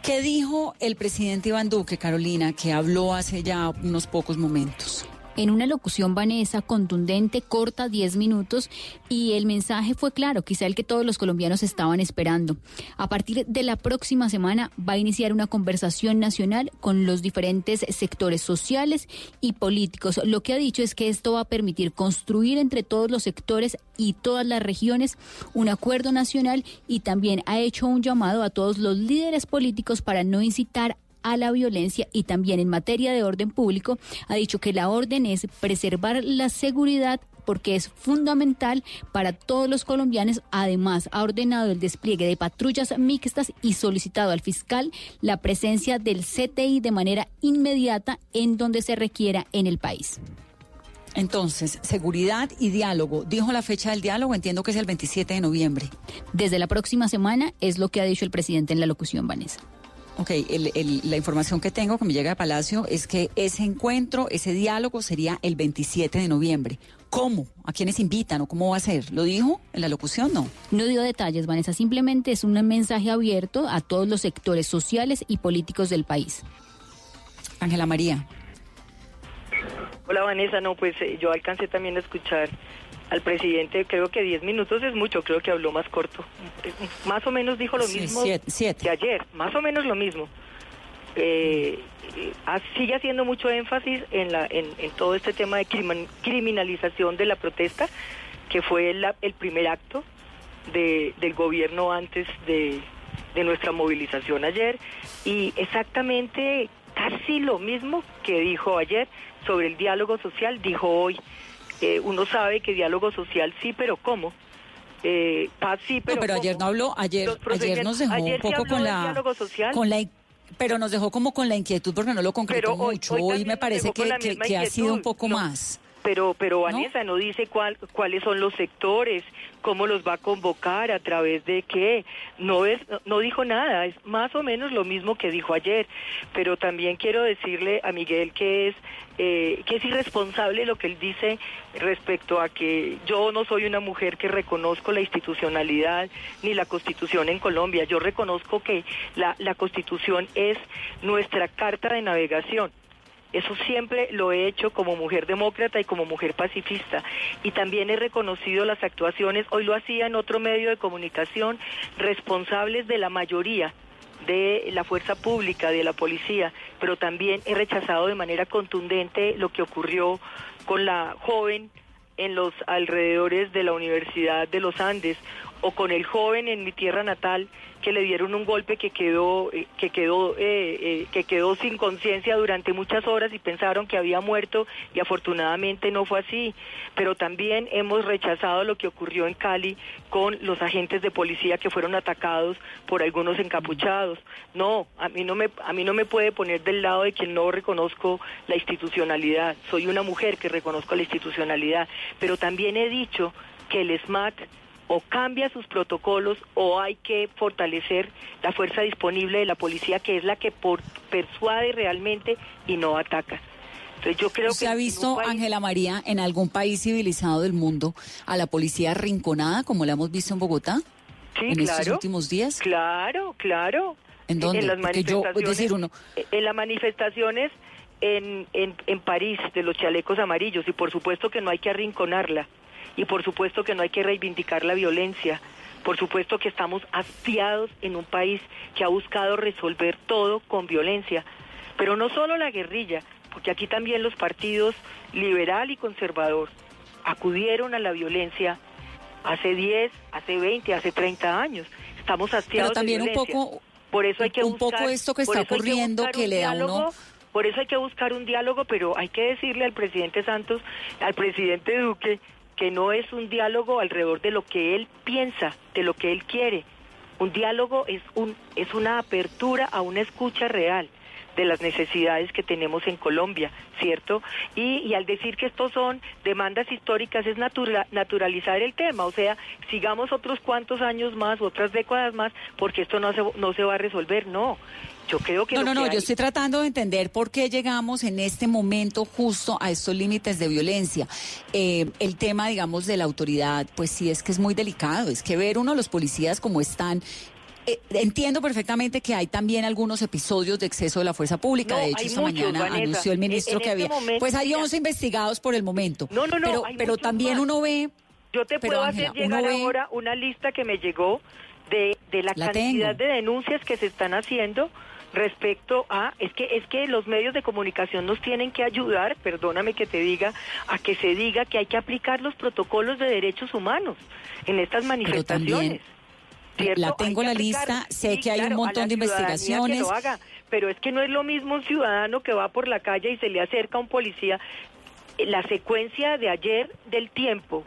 ¿Qué dijo el presidente Iván Duque, Carolina, que habló hace ya unos pocos momentos? En una locución vanesa, contundente, corta, 10 minutos, y el mensaje fue claro, quizá el que todos los colombianos estaban esperando. A partir de la próxima semana va a iniciar una conversación nacional con los diferentes sectores sociales y políticos. Lo que ha dicho es que esto va a permitir construir entre todos los sectores y todas las regiones un acuerdo nacional y también ha hecho un llamado a todos los líderes políticos para no incitar a la violencia y también en materia de orden público ha dicho que la orden es preservar la seguridad porque es fundamental para todos los colombianos. Además, ha ordenado el despliegue de patrullas mixtas y solicitado al fiscal la presencia del CTI de manera inmediata en donde se requiera en el país. Entonces, seguridad y diálogo. Dijo la fecha del diálogo, entiendo que es el 27 de noviembre. Desde la próxima semana es lo que ha dicho el presidente en la locución, Vanessa. Ok, la información que tengo que me llega a Palacio es que ese encuentro, ese diálogo sería el 27 de noviembre. ¿Cómo? ¿A quiénes invitan o cómo va a ser? ¿Lo dijo en la locución? No. No dio detalles, Vanessa. Simplemente es un mensaje abierto a todos los sectores sociales y políticos del país. Ángela María. Hola Vanessa, no, pues eh, yo alcancé también a escuchar al presidente, creo que 10 minutos es mucho, creo que habló más corto. Más o menos dijo lo mismo que ayer, más o menos lo mismo. Eh, eh, sigue haciendo mucho énfasis en, la, en, todo este tema de criminalización de la protesta, que fue el primer acto de, del gobierno antes de, de nuestra movilización ayer, y exactamente casi lo mismo que dijo ayer sobre el diálogo social, dijo hoy eh, uno sabe que diálogo social sí, pero ¿cómo? Eh, paz sí, pero, pero ayer no habló, ayer, ayer nos dejó un poco con la, con la pero nos dejó como con la inquietud porque no lo concretó mucho. Hoy, me parece que, que, ha sido un poco más. Pero, pero Vanessa ¿No? dice cuál, cuáles son los sectores, cómo los va a convocar, a través de qué. No es, no dijo nada, es más o menos lo mismo que dijo ayer. Pero también quiero decirle a Miguel que es eh, que es irresponsable lo que él dice respecto a que yo no soy una mujer que reconozco la institucionalidad ni la constitución en Colombia. Yo reconozco que la, la constitución es nuestra carta de navegación eso siempre lo he hecho como mujer demócrata y como mujer pacifista. Y también he reconocido las actuaciones, hoy lo hacía en otro medio de comunicación, responsables de la mayoría de la fuerza pública, de la policía, pero también he rechazado de manera contundente lo que ocurrió con la joven en los alrededores de la Universidad de los Andes o con el joven en mi tierra natal que le dieron un golpe que quedó eh, que quedó eh, eh, que quedó sin conciencia durante muchas horas y pensaron que había muerto y afortunadamente no fue así. Pero también hemos rechazado lo que ocurrió en Cali con los agentes de policía que fueron atacados por algunos encapuchados. No a mí no me a mí no me puede poner del lado de quien no reconozco la institucionalidad. Soy una mujer que reconozco la institucionalidad. Pero también he dicho que el SMAT o cambia sus protocolos o hay que fortalecer la fuerza disponible de la policía que es la que por, persuade realmente y no ataca. Entonces yo creo ¿Se ha visto, Ángela María, en algún país civilizado del mundo a la policía rinconada como la hemos visto en Bogotá? Sí, en estos últimos días. Claro, claro. ¿En dónde? En las manifestaciones, decir, uno... en las manifestaciones en, en, en París de los chalecos amarillos y por supuesto que no hay que arrinconarla y por supuesto que no hay que reivindicar la violencia. Por supuesto que estamos hastiados en un país que ha buscado resolver todo con violencia, pero no solo la guerrilla, porque aquí también los partidos liberal y conservador acudieron a la violencia hace 10, hace 20, hace 30 años. Estamos hastiados pero también un poco por eso hay que un poco esto que está ocurriendo que, le da uno por eso hay que buscar un diálogo, pero hay que decirle al presidente Santos, al presidente Duque, que no es un diálogo alrededor de lo que él piensa, de lo que él quiere. Un diálogo es, un, es una apertura a una escucha real de las necesidades que tenemos en Colombia, ¿cierto? Y, y al decir que estos son demandas históricas es naturalizar el tema, o sea, sigamos otros cuantos años más, otras décadas más, porque esto no se, no se va a resolver, no. Yo creo que no, no, no, yo estoy tratando de entender por qué llegamos en este momento justo a estos límites de violencia. Eh, el tema, digamos, de la autoridad, pues sí es que es muy delicado. Es que ver uno a los policías como están eh, entiendo perfectamente que hay también algunos episodios de exceso de la fuerza pública. No, de hecho, esta muchos, mañana Vanessa. anunció el ministro En que este había. momento, pues hay mira. 11 investigados por el momento. No, no, no, Pero, también más. uno ve. Yo te Pero, puedo Ángela, hacer llegar ve- ahora una lista que me llegó de, de la, La cantidad tengo. de denuncias que se están haciendo respecto a es que es que los medios de comunicación nos tienen que ayudar, perdóname que te diga, a que se diga que hay que aplicar los protocolos de derechos humanos en estas Pero también manifestaciones. ¿Cierto? la tengo la lista, sé sí, que hay un claro, montón de ciudadanía que investigaciones. lo haga, pero es que no es lo mismo un ciudadano que va por la calle y se le acerca a un policía. La secuencia de ayer del tiempo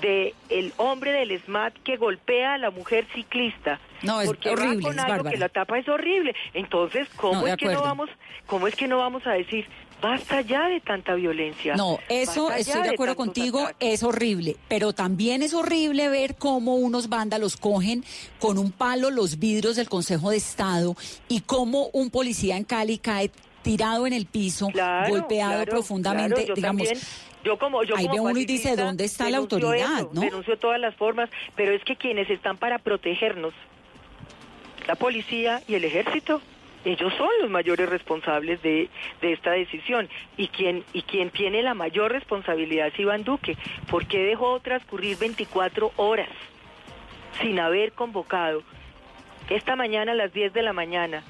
de el hombre del SMAT que golpea a la mujer ciclista. No, es porque va horrible, con algo que la tapa es horrible. Entonces, ¿cómo No, es que no vamos, cómo es que no vamos a decir basta ya de tanta violencia? No, eso estoy de acuerdo contigo, ataques. es horrible, pero también es horrible ver cómo unos vándalos cogen con un palo los vidrios del Consejo de Estado y cómo un policía en Cali cae tirado en el piso, Claro, golpeado claro, profundamente, claro, yo digamos. también, yo como yo ahí como ve uno y dice, ¿dónde está la autoridad, eso, no? Denuncio todas las formas, pero es que quienes están para protegernos, la policía y el ejército, ellos son los mayores responsables de, esta decisión. Y quien, y tiene la mayor responsabilidad es Iván Duque. ¿Por qué dejó transcurrir 24 horas sin haber convocado? Esta mañana a las 10 de la mañana,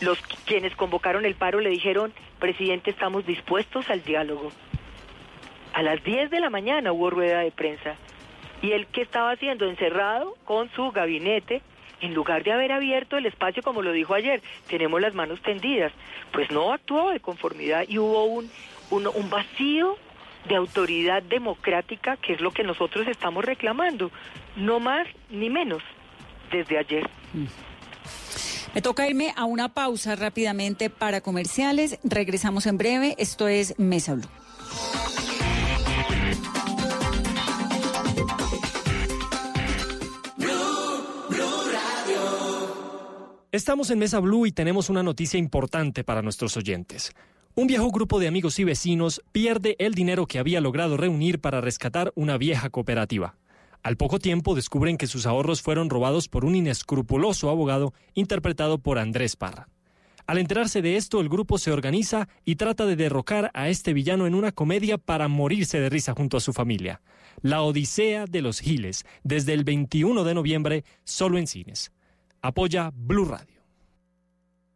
los quienes convocaron el paro le dijeron, presidente, estamos dispuestos al diálogo. A las 10 de la mañana hubo rueda de prensa. ¿Y él qué estaba haciendo? Encerrado con su gabinete, en lugar de haber abierto el espacio, como lo dijo ayer, tenemos las manos tendidas. Pues no actuó de conformidad y hubo un, un, vacío de autoridad democrática, que es lo que nosotros estamos reclamando. No más ni menos desde ayer. Me toca irme a una pausa rápidamente para comerciales. Regresamos en breve. Esto es Mesa Blue. Estamos en Mesa Blue y tenemos una noticia importante para nuestros oyentes. Un viejo grupo de amigos y vecinos pierde el dinero que había logrado reunir para rescatar una vieja cooperativa. Al poco tiempo descubren que sus ahorros fueron robados por un inescrupuloso abogado interpretado por Andrés Parra. Al enterarse de esto, el grupo se organiza y trata de derrocar a este villano en una comedia para morirse de risa junto a su familia. La Odisea de los Giles, desde el 21 de noviembre, solo en cines. Apoya Blue Radio.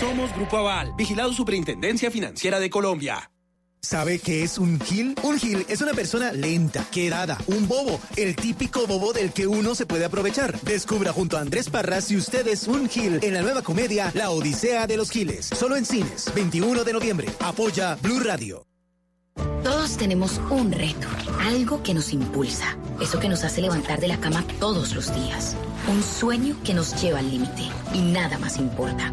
Somos Grupo Aval, vigilado Superintendencia Financiera de Colombia. ¿Sabe qué es un gil? Un gil es una persona lenta, quedada, un bobo, el típico bobo del que uno se puede aprovechar. Descubra junto a Andrés Parra si usted es un gil en la nueva comedia La Odisea de los Giles. Solo en cines, 21 de noviembre. Apoya Blue Radio. Todos tenemos un reto, algo que nos impulsa, eso que nos hace levantar de la cama todos los días, un sueño que nos lleva al límite y nada más importa.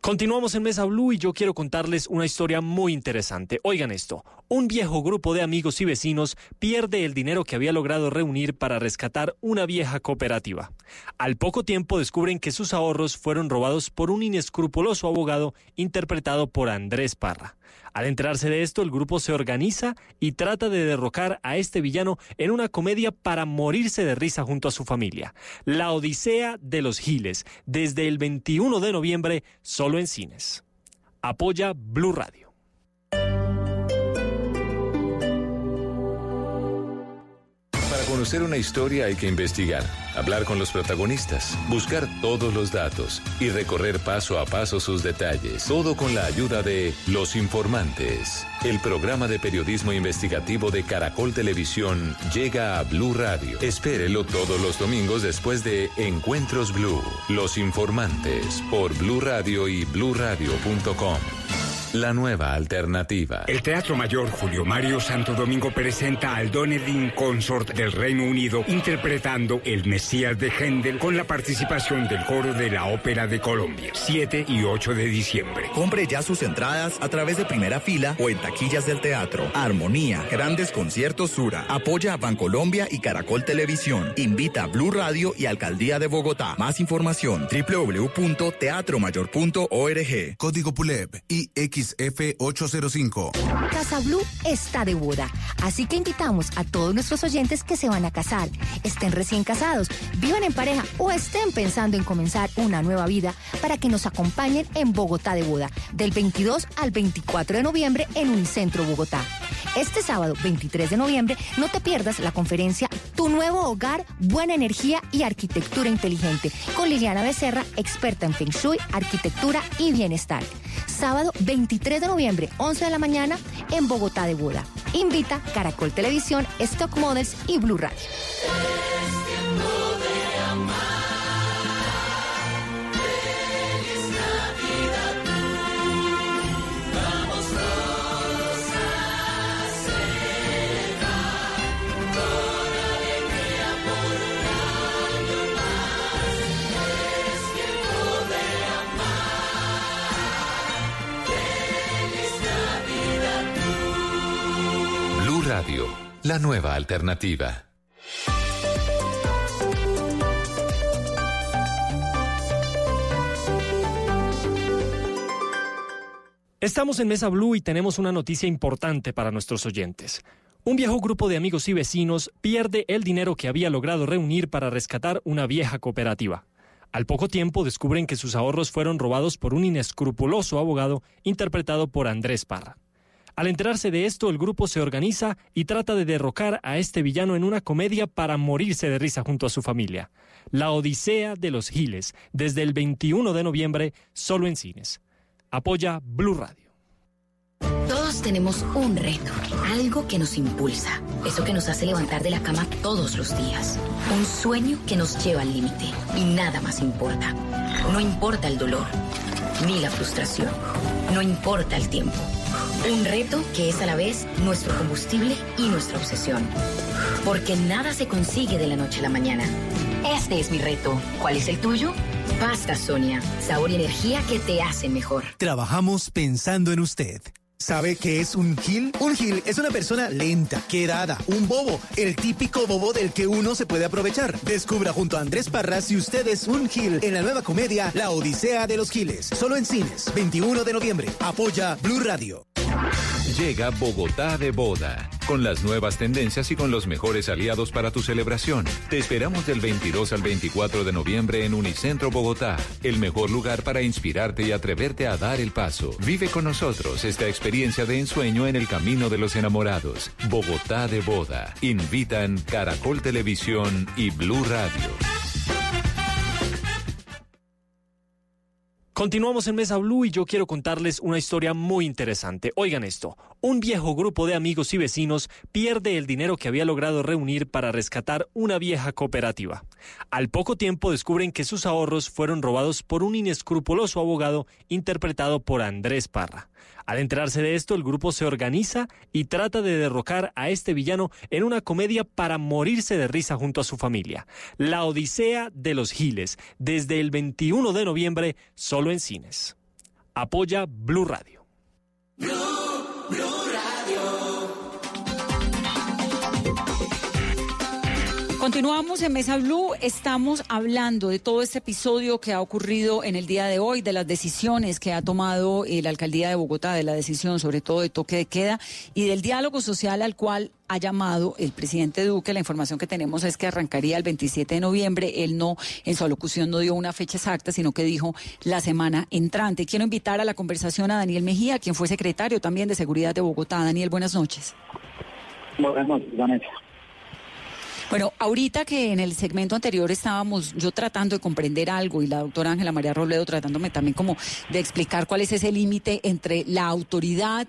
Continuamos en Mesa Blue y yo quiero contarles una historia muy interesante. Oigan esto, un viejo grupo de amigos y vecinos pierde el dinero que había logrado reunir para rescatar una vieja cooperativa. Al poco tiempo descubren que sus ahorros fueron robados por un inescrupuloso abogado interpretado por Andrés Parra. Al enterarse de esto, el grupo se organiza y trata de derrocar a este villano en una comedia para morirse de risa junto a su familia. La Odisea de los Giles, desde el 21 de noviembre, solo en cines. Apoya Blue Radio. Para conocer una historia hay que investigar, hablar con los protagonistas, buscar todos los datos y recorrer paso a paso sus detalles. Todo con la ayuda de Los Informantes. El programa de periodismo investigativo de Caracol Televisión llega a Blue Radio. Espérelo todos los domingos después de Encuentros Blue. Los Informantes por Blue Radio y bluradio.com. La nueva alternativa. El Teatro Mayor Julio Mario Santo Domingo presenta al Donedin Consort del Reino Unido interpretando El Mesías de Händel con la participación del coro de la Ópera de Colombia, 7 y 8 de diciembre. Compre ya sus entradas a través de primera fila o en taquillas del teatro. Armonía, grandes conciertos Sura. Apoya a Bancolombia y Caracol Televisión. Invita a Blue Radio y Alcaldía de Bogotá. Más información www.teatromayor.org. Código PULEB y XF805. Casa Blue está de boda, así que invitamos a todos nuestros oyentes que se van a casar, estén recién casados, vivan en pareja o estén pensando en comenzar una nueva vida para que nos acompañen en Bogotá de boda, del 22 al 24 de noviembre en Unicentro Bogotá. Este sábado 23 de noviembre no te pierdas la conferencia Tu nuevo hogar, buena energía y arquitectura inteligente con Liliana Becerra, experta en Feng Shui, arquitectura y bienestar. Sábado 23 de noviembre, 11 de la mañana, en Bogotá de Boda. Invita Caracol Televisión, Stock Models y Blue Radio. La nueva alternativa. Estamos en Mesa Blue y tenemos una noticia importante para nuestros oyentes. Un viejo grupo de amigos y vecinos pierde el dinero que había logrado reunir para rescatar una vieja cooperativa. Al poco tiempo descubren que sus ahorros fueron robados por un inescrupuloso abogado interpretado por Andrés Parra. Al enterarse de esto, el grupo se organiza y trata de derrocar a este villano en una comedia para morirse de risa junto a su familia. La Odisea de los Giles, desde el 21 de noviembre, solo en cines. Apoya Blue Radio. Todos tenemos un reto, algo que nos impulsa, eso que nos hace levantar de la cama todos los días, un sueño que nos lleva al límite y nada más importa. No importa el dolor, ni la frustración, no importa el tiempo. Un reto que es a la vez nuestro combustible y nuestra obsesión. Porque nada se consigue de la noche a la mañana. Este es mi reto. ¿Cuál es el tuyo? Pasta Sonia. Sabor y energía que te hacen mejor. Trabajamos pensando en usted. ¿Sabe qué es un gil? Un gil es una persona lenta, quedada, un bobo, el típico bobo del que uno se puede aprovechar. Descubra junto a Andrés Parras si usted es un gil en la nueva comedia La Odisea de los Giles. Solo en cines, 21 de noviembre. Apoya Blue Radio. Llega Bogotá de Boda, con las nuevas tendencias y con los mejores aliados para tu celebración. Te esperamos del 22 al 24 de noviembre en Unicentro Bogotá, el mejor lugar para inspirarte y atreverte a dar el paso. Vive con nosotros esta experiencia de ensueño en el camino de los enamorados. Bogotá de Boda. Invitan Caracol Televisión y Blue Radio. Continuamos en Mesa Blue y yo quiero contarles una historia muy interesante. Oigan esto, un viejo grupo de amigos y vecinos pierde el dinero que había logrado reunir para rescatar una vieja cooperativa. Al poco tiempo descubren que sus ahorros fueron robados por un inescrupuloso abogado interpretado por Andrés Parra. Al enterarse de esto, el grupo se organiza y trata de derrocar a este villano en una comedia para morirse de risa junto a su familia. La Odisea de los Giles, desde el 21 de noviembre, solo en cines. Apoya Blue Radio. Continuamos en Mesa Blue, estamos hablando de todo este episodio que ha ocurrido en el día de hoy, de las decisiones que ha tomado eh, la alcaldía de Bogotá, de la decisión sobre todo de toque de queda y del diálogo social al cual ha llamado el presidente Duque. La información que tenemos es que arrancaría el 27 de noviembre. Él no, en su alocución no dio una fecha exacta, sino que dijo la semana entrante. Quiero invitar a la conversación a Daniel Mejía, quien fue secretario también de Seguridad de Bogotá. Daniel, buenas noches. Buenas noches, Vanessa. Bueno, ahorita que en el segmento anterior estábamos yo tratando de comprender algo y la doctora Ángela María Robledo tratándome también como de explicar cuál es ese límite entre la autoridad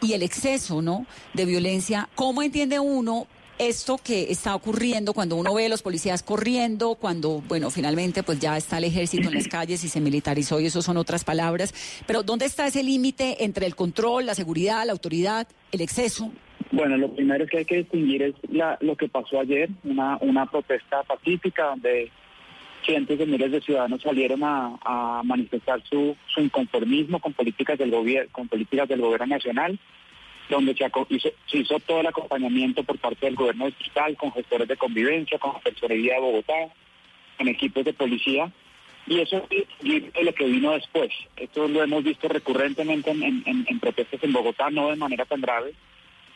y el exceso, ¿no? De violencia. ¿Cómo entiende uno esto que está ocurriendo cuando uno ve a los policías corriendo, cuando, bueno, finalmente pues ya está el ejército en las calles y se militarizó y eso son otras palabras, pero ¿dónde está ese límite entre el control, la seguridad, la autoridad, el exceso? Bueno, lo primero que hay que distinguir es la, lo que pasó ayer, una, una protesta pacífica donde cientos de miles de ciudadanos salieron a, manifestar su, inconformismo con políticas del gobierno, con políticas del gobierno nacional donde se, hizo, se, hizo, todo el acompañamiento por parte del gobierno distrital, con gestores de convivencia, con personería de Bogotá, con equipos de policía. Y eso es lo que vino después. Esto lo hemos visto recurrentemente en, en, protestas en Bogotá, no de manera tan grave,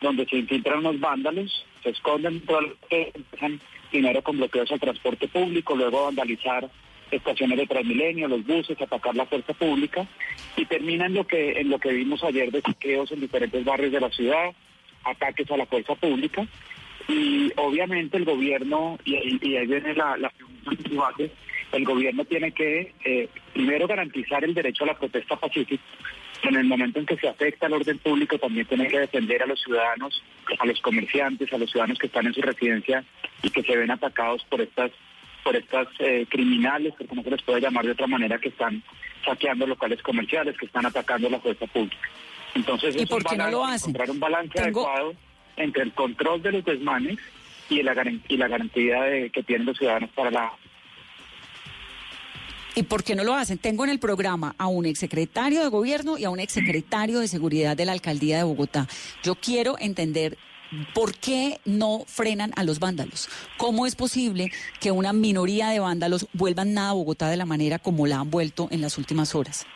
donde se infiltran unos vándalos, se esconden, empiezan primero con bloqueos al transporte público, luego vandalizar estaciones de Transmilenio, los buses, atacar la fuerza pública y termina en lo que en lo que vimos ayer de saqueos en diferentes barrios de la ciudad, ataques a la fuerza pública y obviamente el gobierno y, ahí viene la, la el gobierno tiene que eh, primero garantizar el derecho a la protesta pacífica. En el momento en que se afecta al orden público, también tiene que defender a los ciudadanos, a los comerciantes, a los ciudadanos que están en su residencia y que se ven atacados por estas por estas eh, criminales, que como se les puede llamar de otra manera, que están saqueando locales comerciales, que están atacando la fuerza pública. Entonces, ¿Y por qué no lo hacen? Encontrar un balance adecuado entre el control de los desmanes y la, y la garantía de, que tienen los ciudadanos para la ¿Y por qué no lo hacen? Tengo en el programa a un exsecretario de gobierno y a un exsecretario de seguridad de la alcaldía de Bogotá. Yo quiero entender ¿Por qué no frenan a los vándalos? ¿Cómo es posible que una minoría de vándalos vuelvan nada a Bogotá de la manera como la han vuelto en las últimas horas?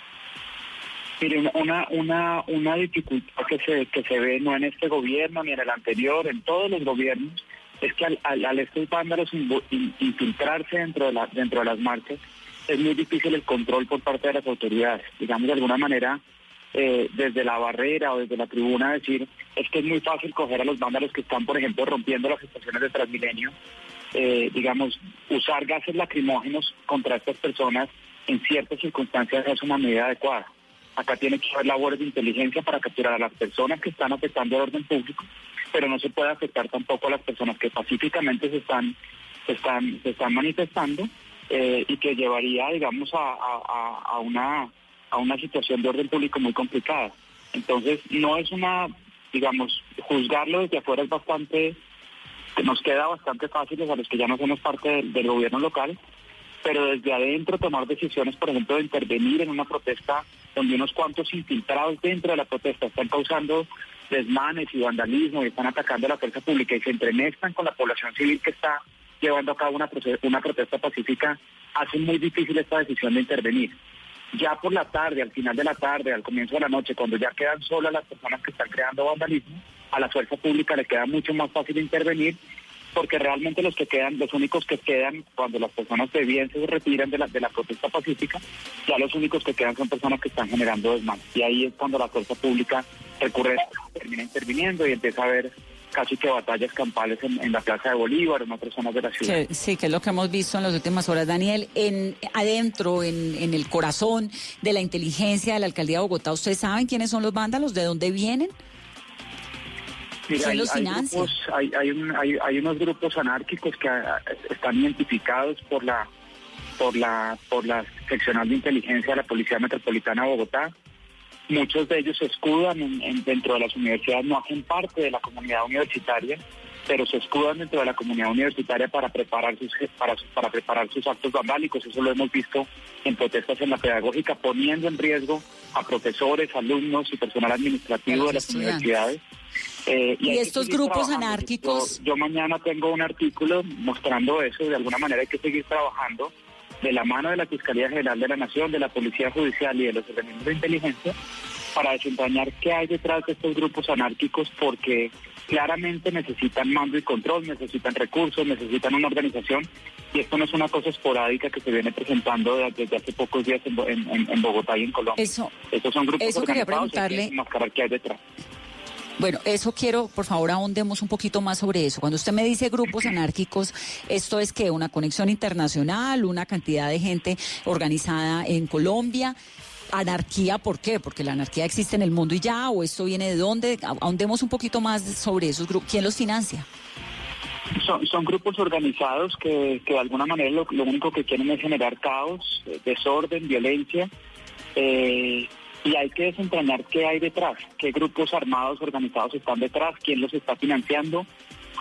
Miren, una, una, una dificultad que se, que se ve no en este gobierno ni en el anterior, en todos los gobiernos, es que al, al, estos vándalos infiltrarse dentro de, la, dentro de las marcas, es muy difícil el control por parte de las autoridades. Digamos, de alguna manera, eh, desde la barrera o desde la tribuna decir es que es muy fácil coger a los vándalos que están, por ejemplo, rompiendo las estaciones de Transmilenio, eh, digamos, usar gases lacrimógenos contra estas personas en ciertas circunstancias es una medida adecuada. Acá tiene que haber labores de inteligencia para capturar a las personas que están afectando el orden público, pero no se puede afectar tampoco a las personas que pacíficamente se están, se están, se están manifestando eh, y que llevaría, digamos, a una a una situación de orden público muy complicada. Entonces, no es una, digamos, juzgarlo desde afuera es bastante, nos queda bastante fácil a los que ya no somos parte del, gobierno local, pero desde adentro tomar decisiones, por ejemplo, de intervenir en una protesta donde unos cuantos infiltrados dentro de la protesta están causando desmanes y vandalismo y están atacando a la fuerza pública y se entremezclan con la población civil que está llevando a cabo una, una protesta pacífica, hace muy difícil esta decisión de intervenir ya por la tarde, al final de la tarde, al comienzo de la noche, cuando ya quedan solas las personas que están creando vandalismo, a la fuerza pública le queda mucho más fácil intervenir porque realmente los que quedan, los únicos que quedan cuando las personas de bien se retiran de la, de la protesta pacífica, ya los únicos que quedan son personas que están generando desmanes. Y ahí es cuando la fuerza pública recurre, termina interviniendo y empieza a ver casi que batallas campales en, la Plaza de Bolívar, en otras zonas de la ciudad. Sí, que es lo que hemos visto en las últimas horas. Daniel, en adentro, en, en el corazón de la inteligencia de la Alcaldía de Bogotá, ¿ustedes saben quiénes son los vándalos? ¿De dónde vienen? Mira, hay, hay, hay, hay, unos grupos anárquicos que ah, están identificados por la por la por la seccional de inteligencia de la Policía Metropolitana de Bogotá Muchos de ellos se escudan en, dentro de las universidades, no hacen parte de la comunidad universitaria, pero se escudan dentro de la comunidad universitaria para preparar sus para, para preparar sus actos vandálicos. Eso lo hemos visto en protestas en la pedagógica, poniendo en riesgo a profesores, alumnos y personal administrativo de las universidades. Eh, y, estos grupos anárquicos. yo, mañana tengo un artículo mostrando eso. De alguna manera hay que seguir trabajando de la mano de la Fiscalía General de la Nación, de la Policía Judicial y de los elementos de inteligencia para desentrañar qué hay detrás de estos grupos anárquicos porque claramente necesitan mando y control, necesitan recursos, necesitan una organización y esto no es una cosa esporádica que se viene presentando desde hace pocos días en, Bogotá y en Colombia. Eso, Estos son grupos eso quería preguntarle. que hay detrás. Bueno, eso quiero, por favor, ahondemos un poquito más sobre eso. Cuando usted me dice grupos anárquicos, ¿esto es que una conexión internacional, una cantidad de gente organizada en Colombia? ¿Anarquía por qué? Porque la anarquía existe en el mundo y ya, o esto viene de dónde? Ahondemos un poquito más sobre esos grupos. ¿Quién los financia? Son, son grupos organizados que, que de alguna manera lo, lo único que quieren es generar caos, eh, desorden, violencia. Eh, y hay que desentrañar qué hay detrás, qué grupos armados organizados están detrás, quién los está financiando.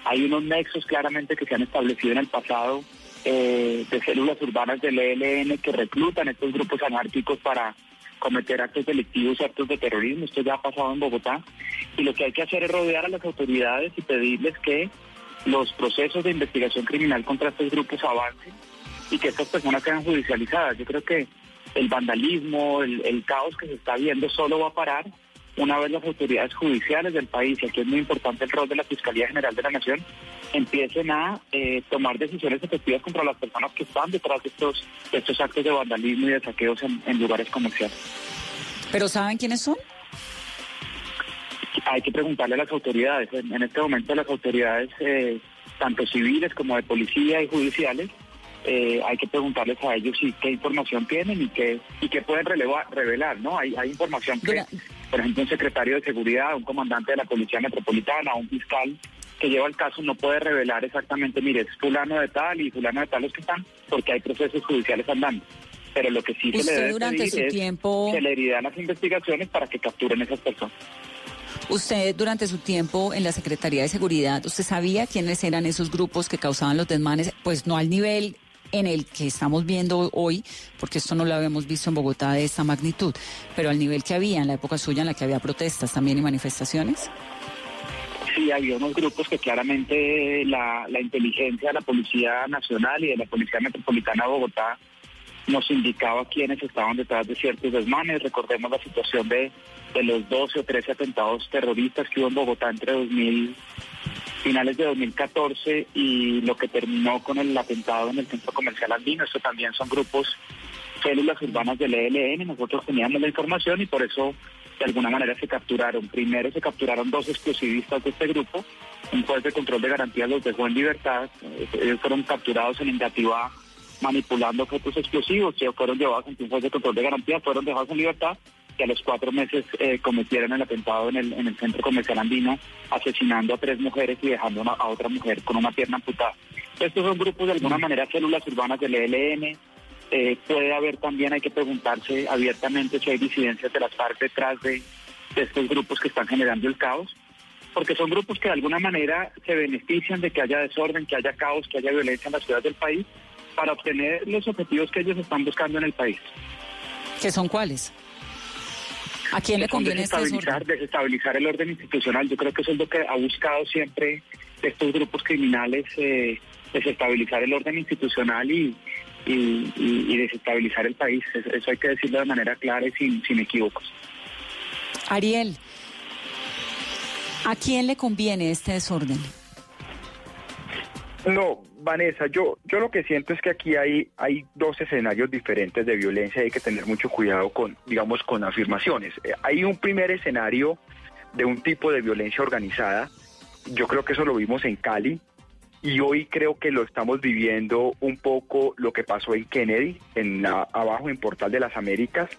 Hay unos nexos claramente que se han establecido en el pasado eh, de células urbanas del ELN que reclutan estos grupos anárquicos para cometer actos delictivos, actos de terrorismo. Esto ya ha pasado en Bogotá. Y lo que hay que hacer es rodear a las autoridades y pedirles que los procesos de investigación criminal contra estos grupos avancen y que estas personas sean judicializadas. Yo creo que el vandalismo, el, caos que se está viendo solo va a parar una vez las autoridades judiciales del país, y aquí es muy importante el rol de la Fiscalía General de la Nación, empiecen a eh, tomar decisiones efectivas contra las personas que están detrás de estos, estos actos de vandalismo y de saqueos en, lugares comerciales. ¿Pero saben quiénes son? Hay que preguntarle a las autoridades. En, este momento las autoridades, eh, tanto civiles como de policía y judiciales, eh, hay que preguntarles a ellos si qué información tienen y qué y qué pueden relevar, revelar, ¿no? Hay, hay información que, por ejemplo, un secretario de seguridad, un comandante de la policía metropolitana, un fiscal que lleva el caso no puede revelar exactamente, mire, es fulano de tal y fulano de tal los que están, porque hay procesos judiciales andando. Pero lo que sí se le debe durante su tiempo... celeridad en las investigaciones para que capturen esas personas. Usted durante su tiempo en la Secretaría de Seguridad, ¿usted sabía quiénes eran esos grupos que causaban los desmanes? Pues no al nivel en el que estamos viendo hoy, porque esto no lo habíamos visto en Bogotá de esta magnitud, pero al nivel que había en la época suya en la que había protestas también y manifestaciones? Sí, había unos grupos que claramente la, inteligencia de la Policía Nacional y de la Policía Metropolitana de Bogotá nos indicaba quiénes estaban detrás de ciertos desmanes. Recordemos la situación de, de los 12 o 13 atentados terroristas que hubo en Bogotá entre 2000 finales de 2014 y lo que terminó con el atentado en el centro comercial andino. Esto también son grupos, células urbanas del ELN. Nosotros teníamos la información y por eso de alguna manera se capturaron. Primero se capturaron dos explosivistas de este grupo. Un juez de control de garantías los dejó en libertad. Ellos fueron capturados en negativa manipulando objetos explosivos. Ellos fueron llevados ante un juez de control de garantías, fueron dejados en libertad que a los cuatro meses eh, cometieron el atentado en el, en el centro comercial andino, asesinando a tres mujeres y dejando a otra mujer con una pierna amputada. Estos son grupos de alguna manera células urbanas del ELN. Eh, puede haber también, hay que preguntarse abiertamente si hay disidencias de las partes detrás de, de estos grupos que están generando el caos, porque son grupos que de alguna manera se benefician de que haya desorden, que haya caos, que haya violencia en las ciudades del país para obtener los objetivos que ellos están buscando en el país. ¿Qué son cuáles? ¿A quién le conviene este desestabilizar, desestabilizar el orden institucional. Yo creo que eso es lo que ha buscado siempre estos grupos criminales, eh, desestabilizar el orden institucional y, y, desestabilizar el país. Eso hay que decirlo de manera clara y sin, sin equívocos. Ariel, ¿a quién le conviene este desorden? No, Vanessa, yo, yo lo que siento es que aquí hay, hay dos escenarios diferentes de violencia y hay que tener mucho cuidado con, digamos, con afirmaciones. Eh, hay un primer escenario de un tipo de violencia organizada. Yo creo que eso lo vimos en Cali y hoy creo que lo estamos viviendo un poco lo que pasó en Kennedy, en abajo en Portal de las Américas.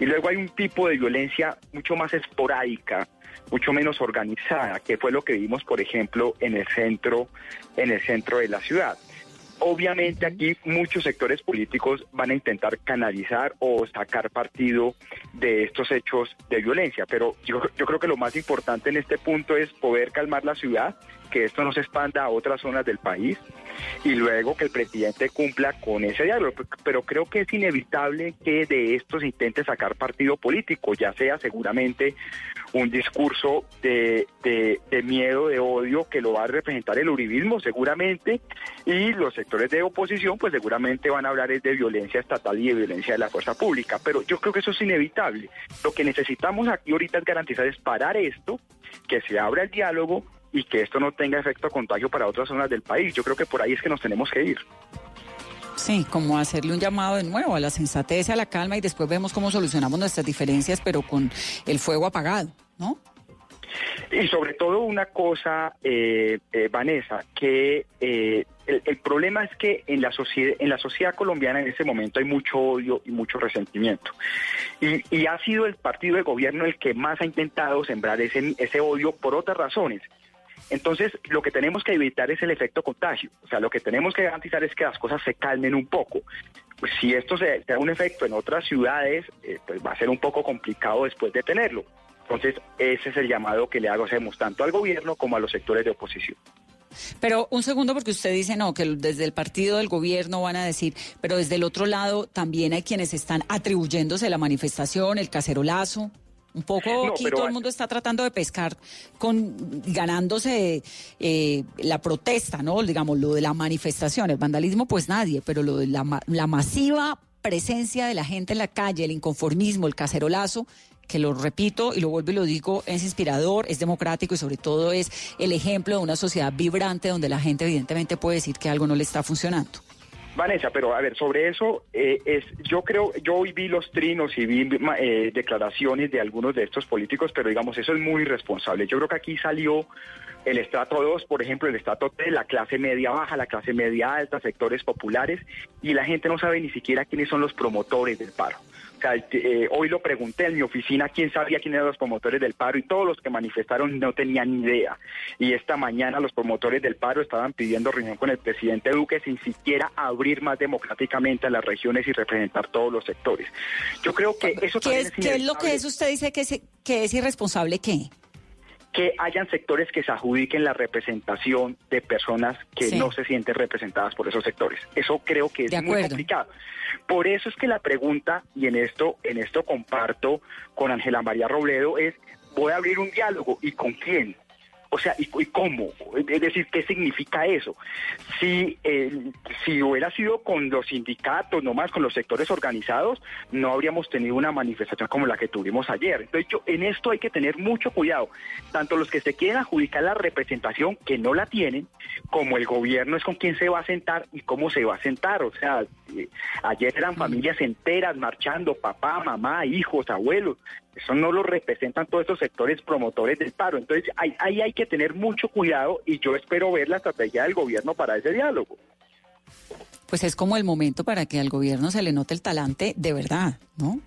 Y luego hay un tipo de violencia mucho más esporádica, mucho menos organizada, que fue lo que vimos, por ejemplo, en el centro, en el centro de la ciudad. Obviamente aquí muchos sectores políticos van a intentar canalizar o sacar partido de estos hechos de violencia, pero yo, yo creo que lo más importante en este punto es poder calmar la ciudad, que esto no se expanda a otras zonas del país y luego que el presidente cumpla con ese diálogo. Pero creo que es inevitable que de esto se intente sacar partido político, ya sea seguramente un discurso de, de, miedo, de odio, que lo va a representar el uribismo seguramente, y los sectores de oposición pues seguramente van a hablar de violencia estatal y de violencia de la fuerza pública. Pero yo creo que eso es inevitable. Lo que necesitamos aquí ahorita es garantizar es parar esto, que se abra el diálogo, y que esto no tenga efecto contagio para otras zonas del país. Yo creo que por ahí es que nos tenemos que ir. Sí, como hacerle un llamado de nuevo a la sensatez, a la calma y después vemos cómo solucionamos nuestras diferencias, pero con el fuego apagado, ¿no? Y sobre todo una cosa, eh, eh, Vanessa, que eh, el, problema es que en la, sociedad, en la sociedad colombiana en este momento hay mucho odio y mucho resentimiento. Y, y ha sido el partido de gobierno el que más ha intentado sembrar ese, ese odio por otras razones. Entonces, lo que tenemos que evitar es el efecto contagio. O sea, lo que tenemos que garantizar es que las cosas se calmen un poco. Pues si esto se, se da un efecto en otras ciudades, eh, pues va a ser un poco complicado después de tenerlo. Entonces, ese es el llamado que le hago, hacemos tanto al gobierno como a los sectores de oposición. Pero un segundo, porque usted dice no, que desde el partido del gobierno van a decir, pero desde el otro lado también hay quienes están atribuyéndose la manifestación, el cacerolazo. Un poco No, aquí todo el mundo está tratando de pescar con ganándose eh, la protesta, ¿no? Digamos, lo de la manifestación, el vandalismo, pues nadie, pero lo de la, la masiva presencia de la gente en la calle, el inconformismo, el cacerolazo, que lo repito y lo vuelvo y lo digo, es inspirador, es democrático y sobre todo es el ejemplo de una sociedad vibrante donde la gente evidentemente puede decir que algo no le está funcionando. Vanessa, pero a ver, sobre eso, eh, es, yo creo, yo hoy vi los trinos y vi eh, declaraciones de algunos de estos políticos, pero digamos, eso es muy irresponsable. Yo creo que aquí salió el estrato 2, por ejemplo, el estrato 3, la clase media baja, la clase media alta, sectores populares, y la gente no sabe ni siquiera quiénes son los promotores del paro. Eh, hoy lo pregunté en mi oficina quién sabía quién eran los promotores del paro y todos los que manifestaron no tenían ni idea. Y esta mañana los promotores del paro estaban pidiendo reunión con el presidente Duque sin siquiera abrir más democráticamente a las regiones y representar todos los sectores. Yo creo que eso ¿Qué también es, qué es lo que es usted dice que es, que es irresponsable qué? Que hayan sectores que se adjudiquen la representación de personas que Sí. no se sienten representadas por esos sectores. Eso creo que es muy complicado. Por eso es que la pregunta, y en esto, en esto comparto con Ángela María Robledo, es voy a abrir un diálogo y con quién. O sea, ¿y, y cómo? Es decir, ¿qué significa eso? Si, eh, si hubiera sido con los sindicatos, nomás con los sectores organizados, no habríamos tenido una manifestación como la que tuvimos ayer. Entonces, yo, en esto hay que tener mucho cuidado. Tanto los que se quieren adjudicar la representación, que no la tienen, como el gobierno es con quién se va a sentar y cómo se va a sentar. O sea, eh, ayer eran familias enteras marchando, papá, mamá, hijos, abuelos. Eso no lo representan todos estos sectores promotores del paro. Entonces, ahí, ahí hay que tener mucho cuidado y yo espero ver la estrategia del gobierno para ese diálogo. Pues es como el momento para que al gobierno se le note el talante de verdad, ¿no?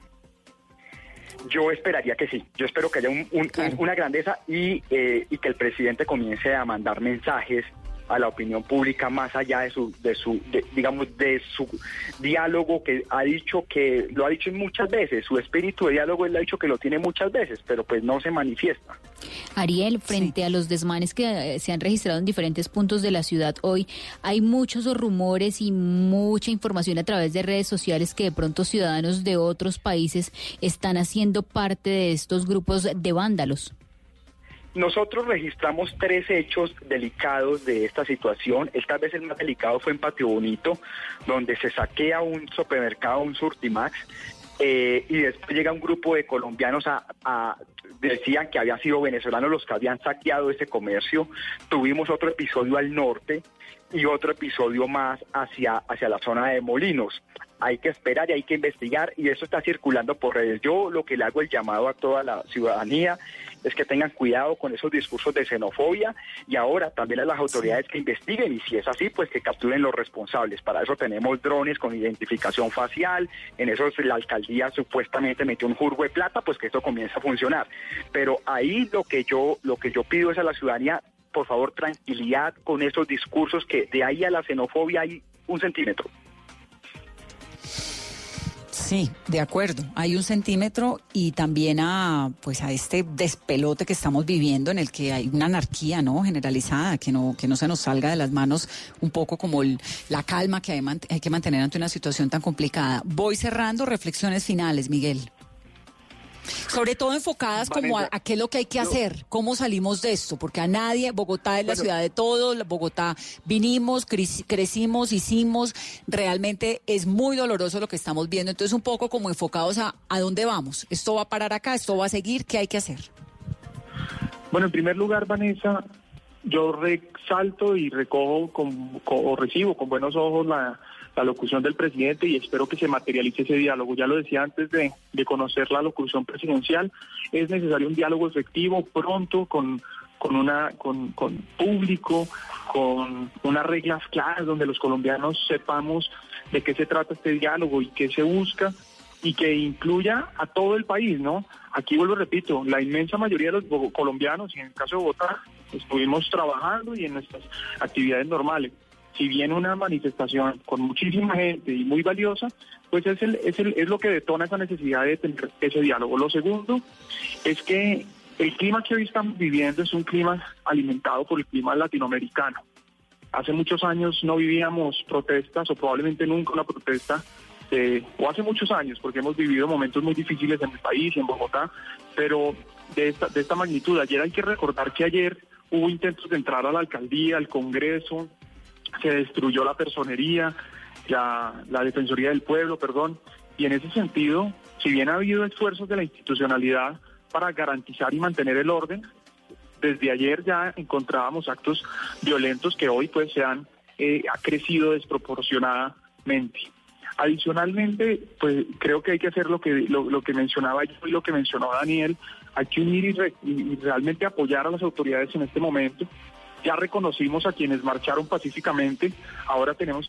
Yo esperaría que sí. Yo espero que haya un- un- un- una grandeza y, eh, y que el presidente comience a mandar mensajes a la opinión pública más allá de su, de su, de- digamos, de su diálogo que ha dicho que lo ha dicho muchas veces. Su espíritu de diálogo él ha dicho que lo tiene muchas veces, pero pues no se manifiesta. Ariel, frente a los desmanes que eh, se han registrado en diferentes puntos de la ciudad hoy, hay muchos rumores y mucha información a través de redes sociales que de pronto ciudadanos de otros países están haciendo parte de estos grupos de vándalos. Nosotros registramos tres hechos delicados de esta situación. Esta vez el más delicado fue en Patio Bonito, donde se saquea un supermercado, un Surtimax, eh, y después llega un grupo de colombianos a, a- decían que habían sido venezolanos los que habían saqueado ese comercio. Tuvimos otro episodio al norte y otro episodio más hacia, hacia la zona de Molinos. Hay que esperar y hay que investigar y eso está circulando por redes. Yo lo que le hago el llamado a toda la ciudadanía es que tengan cuidado con esos discursos de xenofobia y ahora también a las autoridades que investiguen y si es así, pues que capturen los responsables. Para eso tenemos drones con identificación facial, en eso la alcaldía supuestamente metió un jurgo de plata, pues que esto comienza a funcionar. Pero ahí lo que yo lo que yo pido es a la ciudadanía, por favor, tranquilidad con esos discursos que de ahí a la xenofobia hay un centímetro. Sí, de acuerdo. Hay un centímetro y también a pues a este despelote que estamos viviendo en el que hay una anarquía, ¿no? Generalizada, que no que no se nos salga de las manos un poco como el- la calma que hay, hay que mantener ante una situación tan complicada. Voy cerrando reflexiones finales, Miguel. Sobre todo enfocadas como a, qué es lo que hay que hacer, cómo salimos de esto, porque a nadie, Bogotá es la Bueno. ciudad de todos, Bogotá vinimos, creci- crecimos, hicimos, realmente es muy doloroso lo que estamos viendo, entonces un poco como enfocados a a dónde vamos, esto va a parar acá, esto va a seguir, ¿qué hay que hacer? Bueno, en primer lugar, Vanessa, yo resalto y recojo con, con- o recibo con buenos ojos la, la locución del presidente y espero que se materialice ese diálogo. Ya lo decía antes de, conocer la locución presidencial, es necesario un diálogo efectivo, pronto, con, con, una, con, con público, con unas reglas claras donde los colombianos sepamos de qué se trata este diálogo y qué se busca y que incluya a todo el país, ¿no? Aquí vuelvo, repito, la inmensa mayoría de los colombianos, y en el caso de Bogotá, estuvimos trabajando y en nuestras actividades normales. Si viene una manifestación con muchísima gente y muy valiosa, pues es, el, es, el, es lo que detona esa necesidad de tener ese diálogo. Lo segundo es que el clima que hoy estamos viviendo es un clima alimentado por el clima latinoamericano. Hace muchos años no vivíamos protestas o probablemente nunca una protesta o hace muchos años, porque hemos vivido momentos muy difíciles en el país y en Bogotá, pero de esta, de esta magnitud. Ayer hay que recordar que ayer hubo intentos de entrar a la alcaldía, al Congreso, se destruyó la personería, la, Defensoría del Pueblo, perdón, y en ese sentido, si bien ha habido esfuerzos de la institucionalidad para garantizar y mantener el orden, desde ayer ya encontrábamos actos violentos que hoy pues se han eh, crecido desproporcionadamente. Adicionalmente, pues creo que hay que hacer lo que lo, que mencionaba yo y lo que mencionó Daniel, hay que unir y, realmente apoyar a las autoridades en este momento. Ya reconocimos a quienes marcharon pacíficamente, ahora tenemos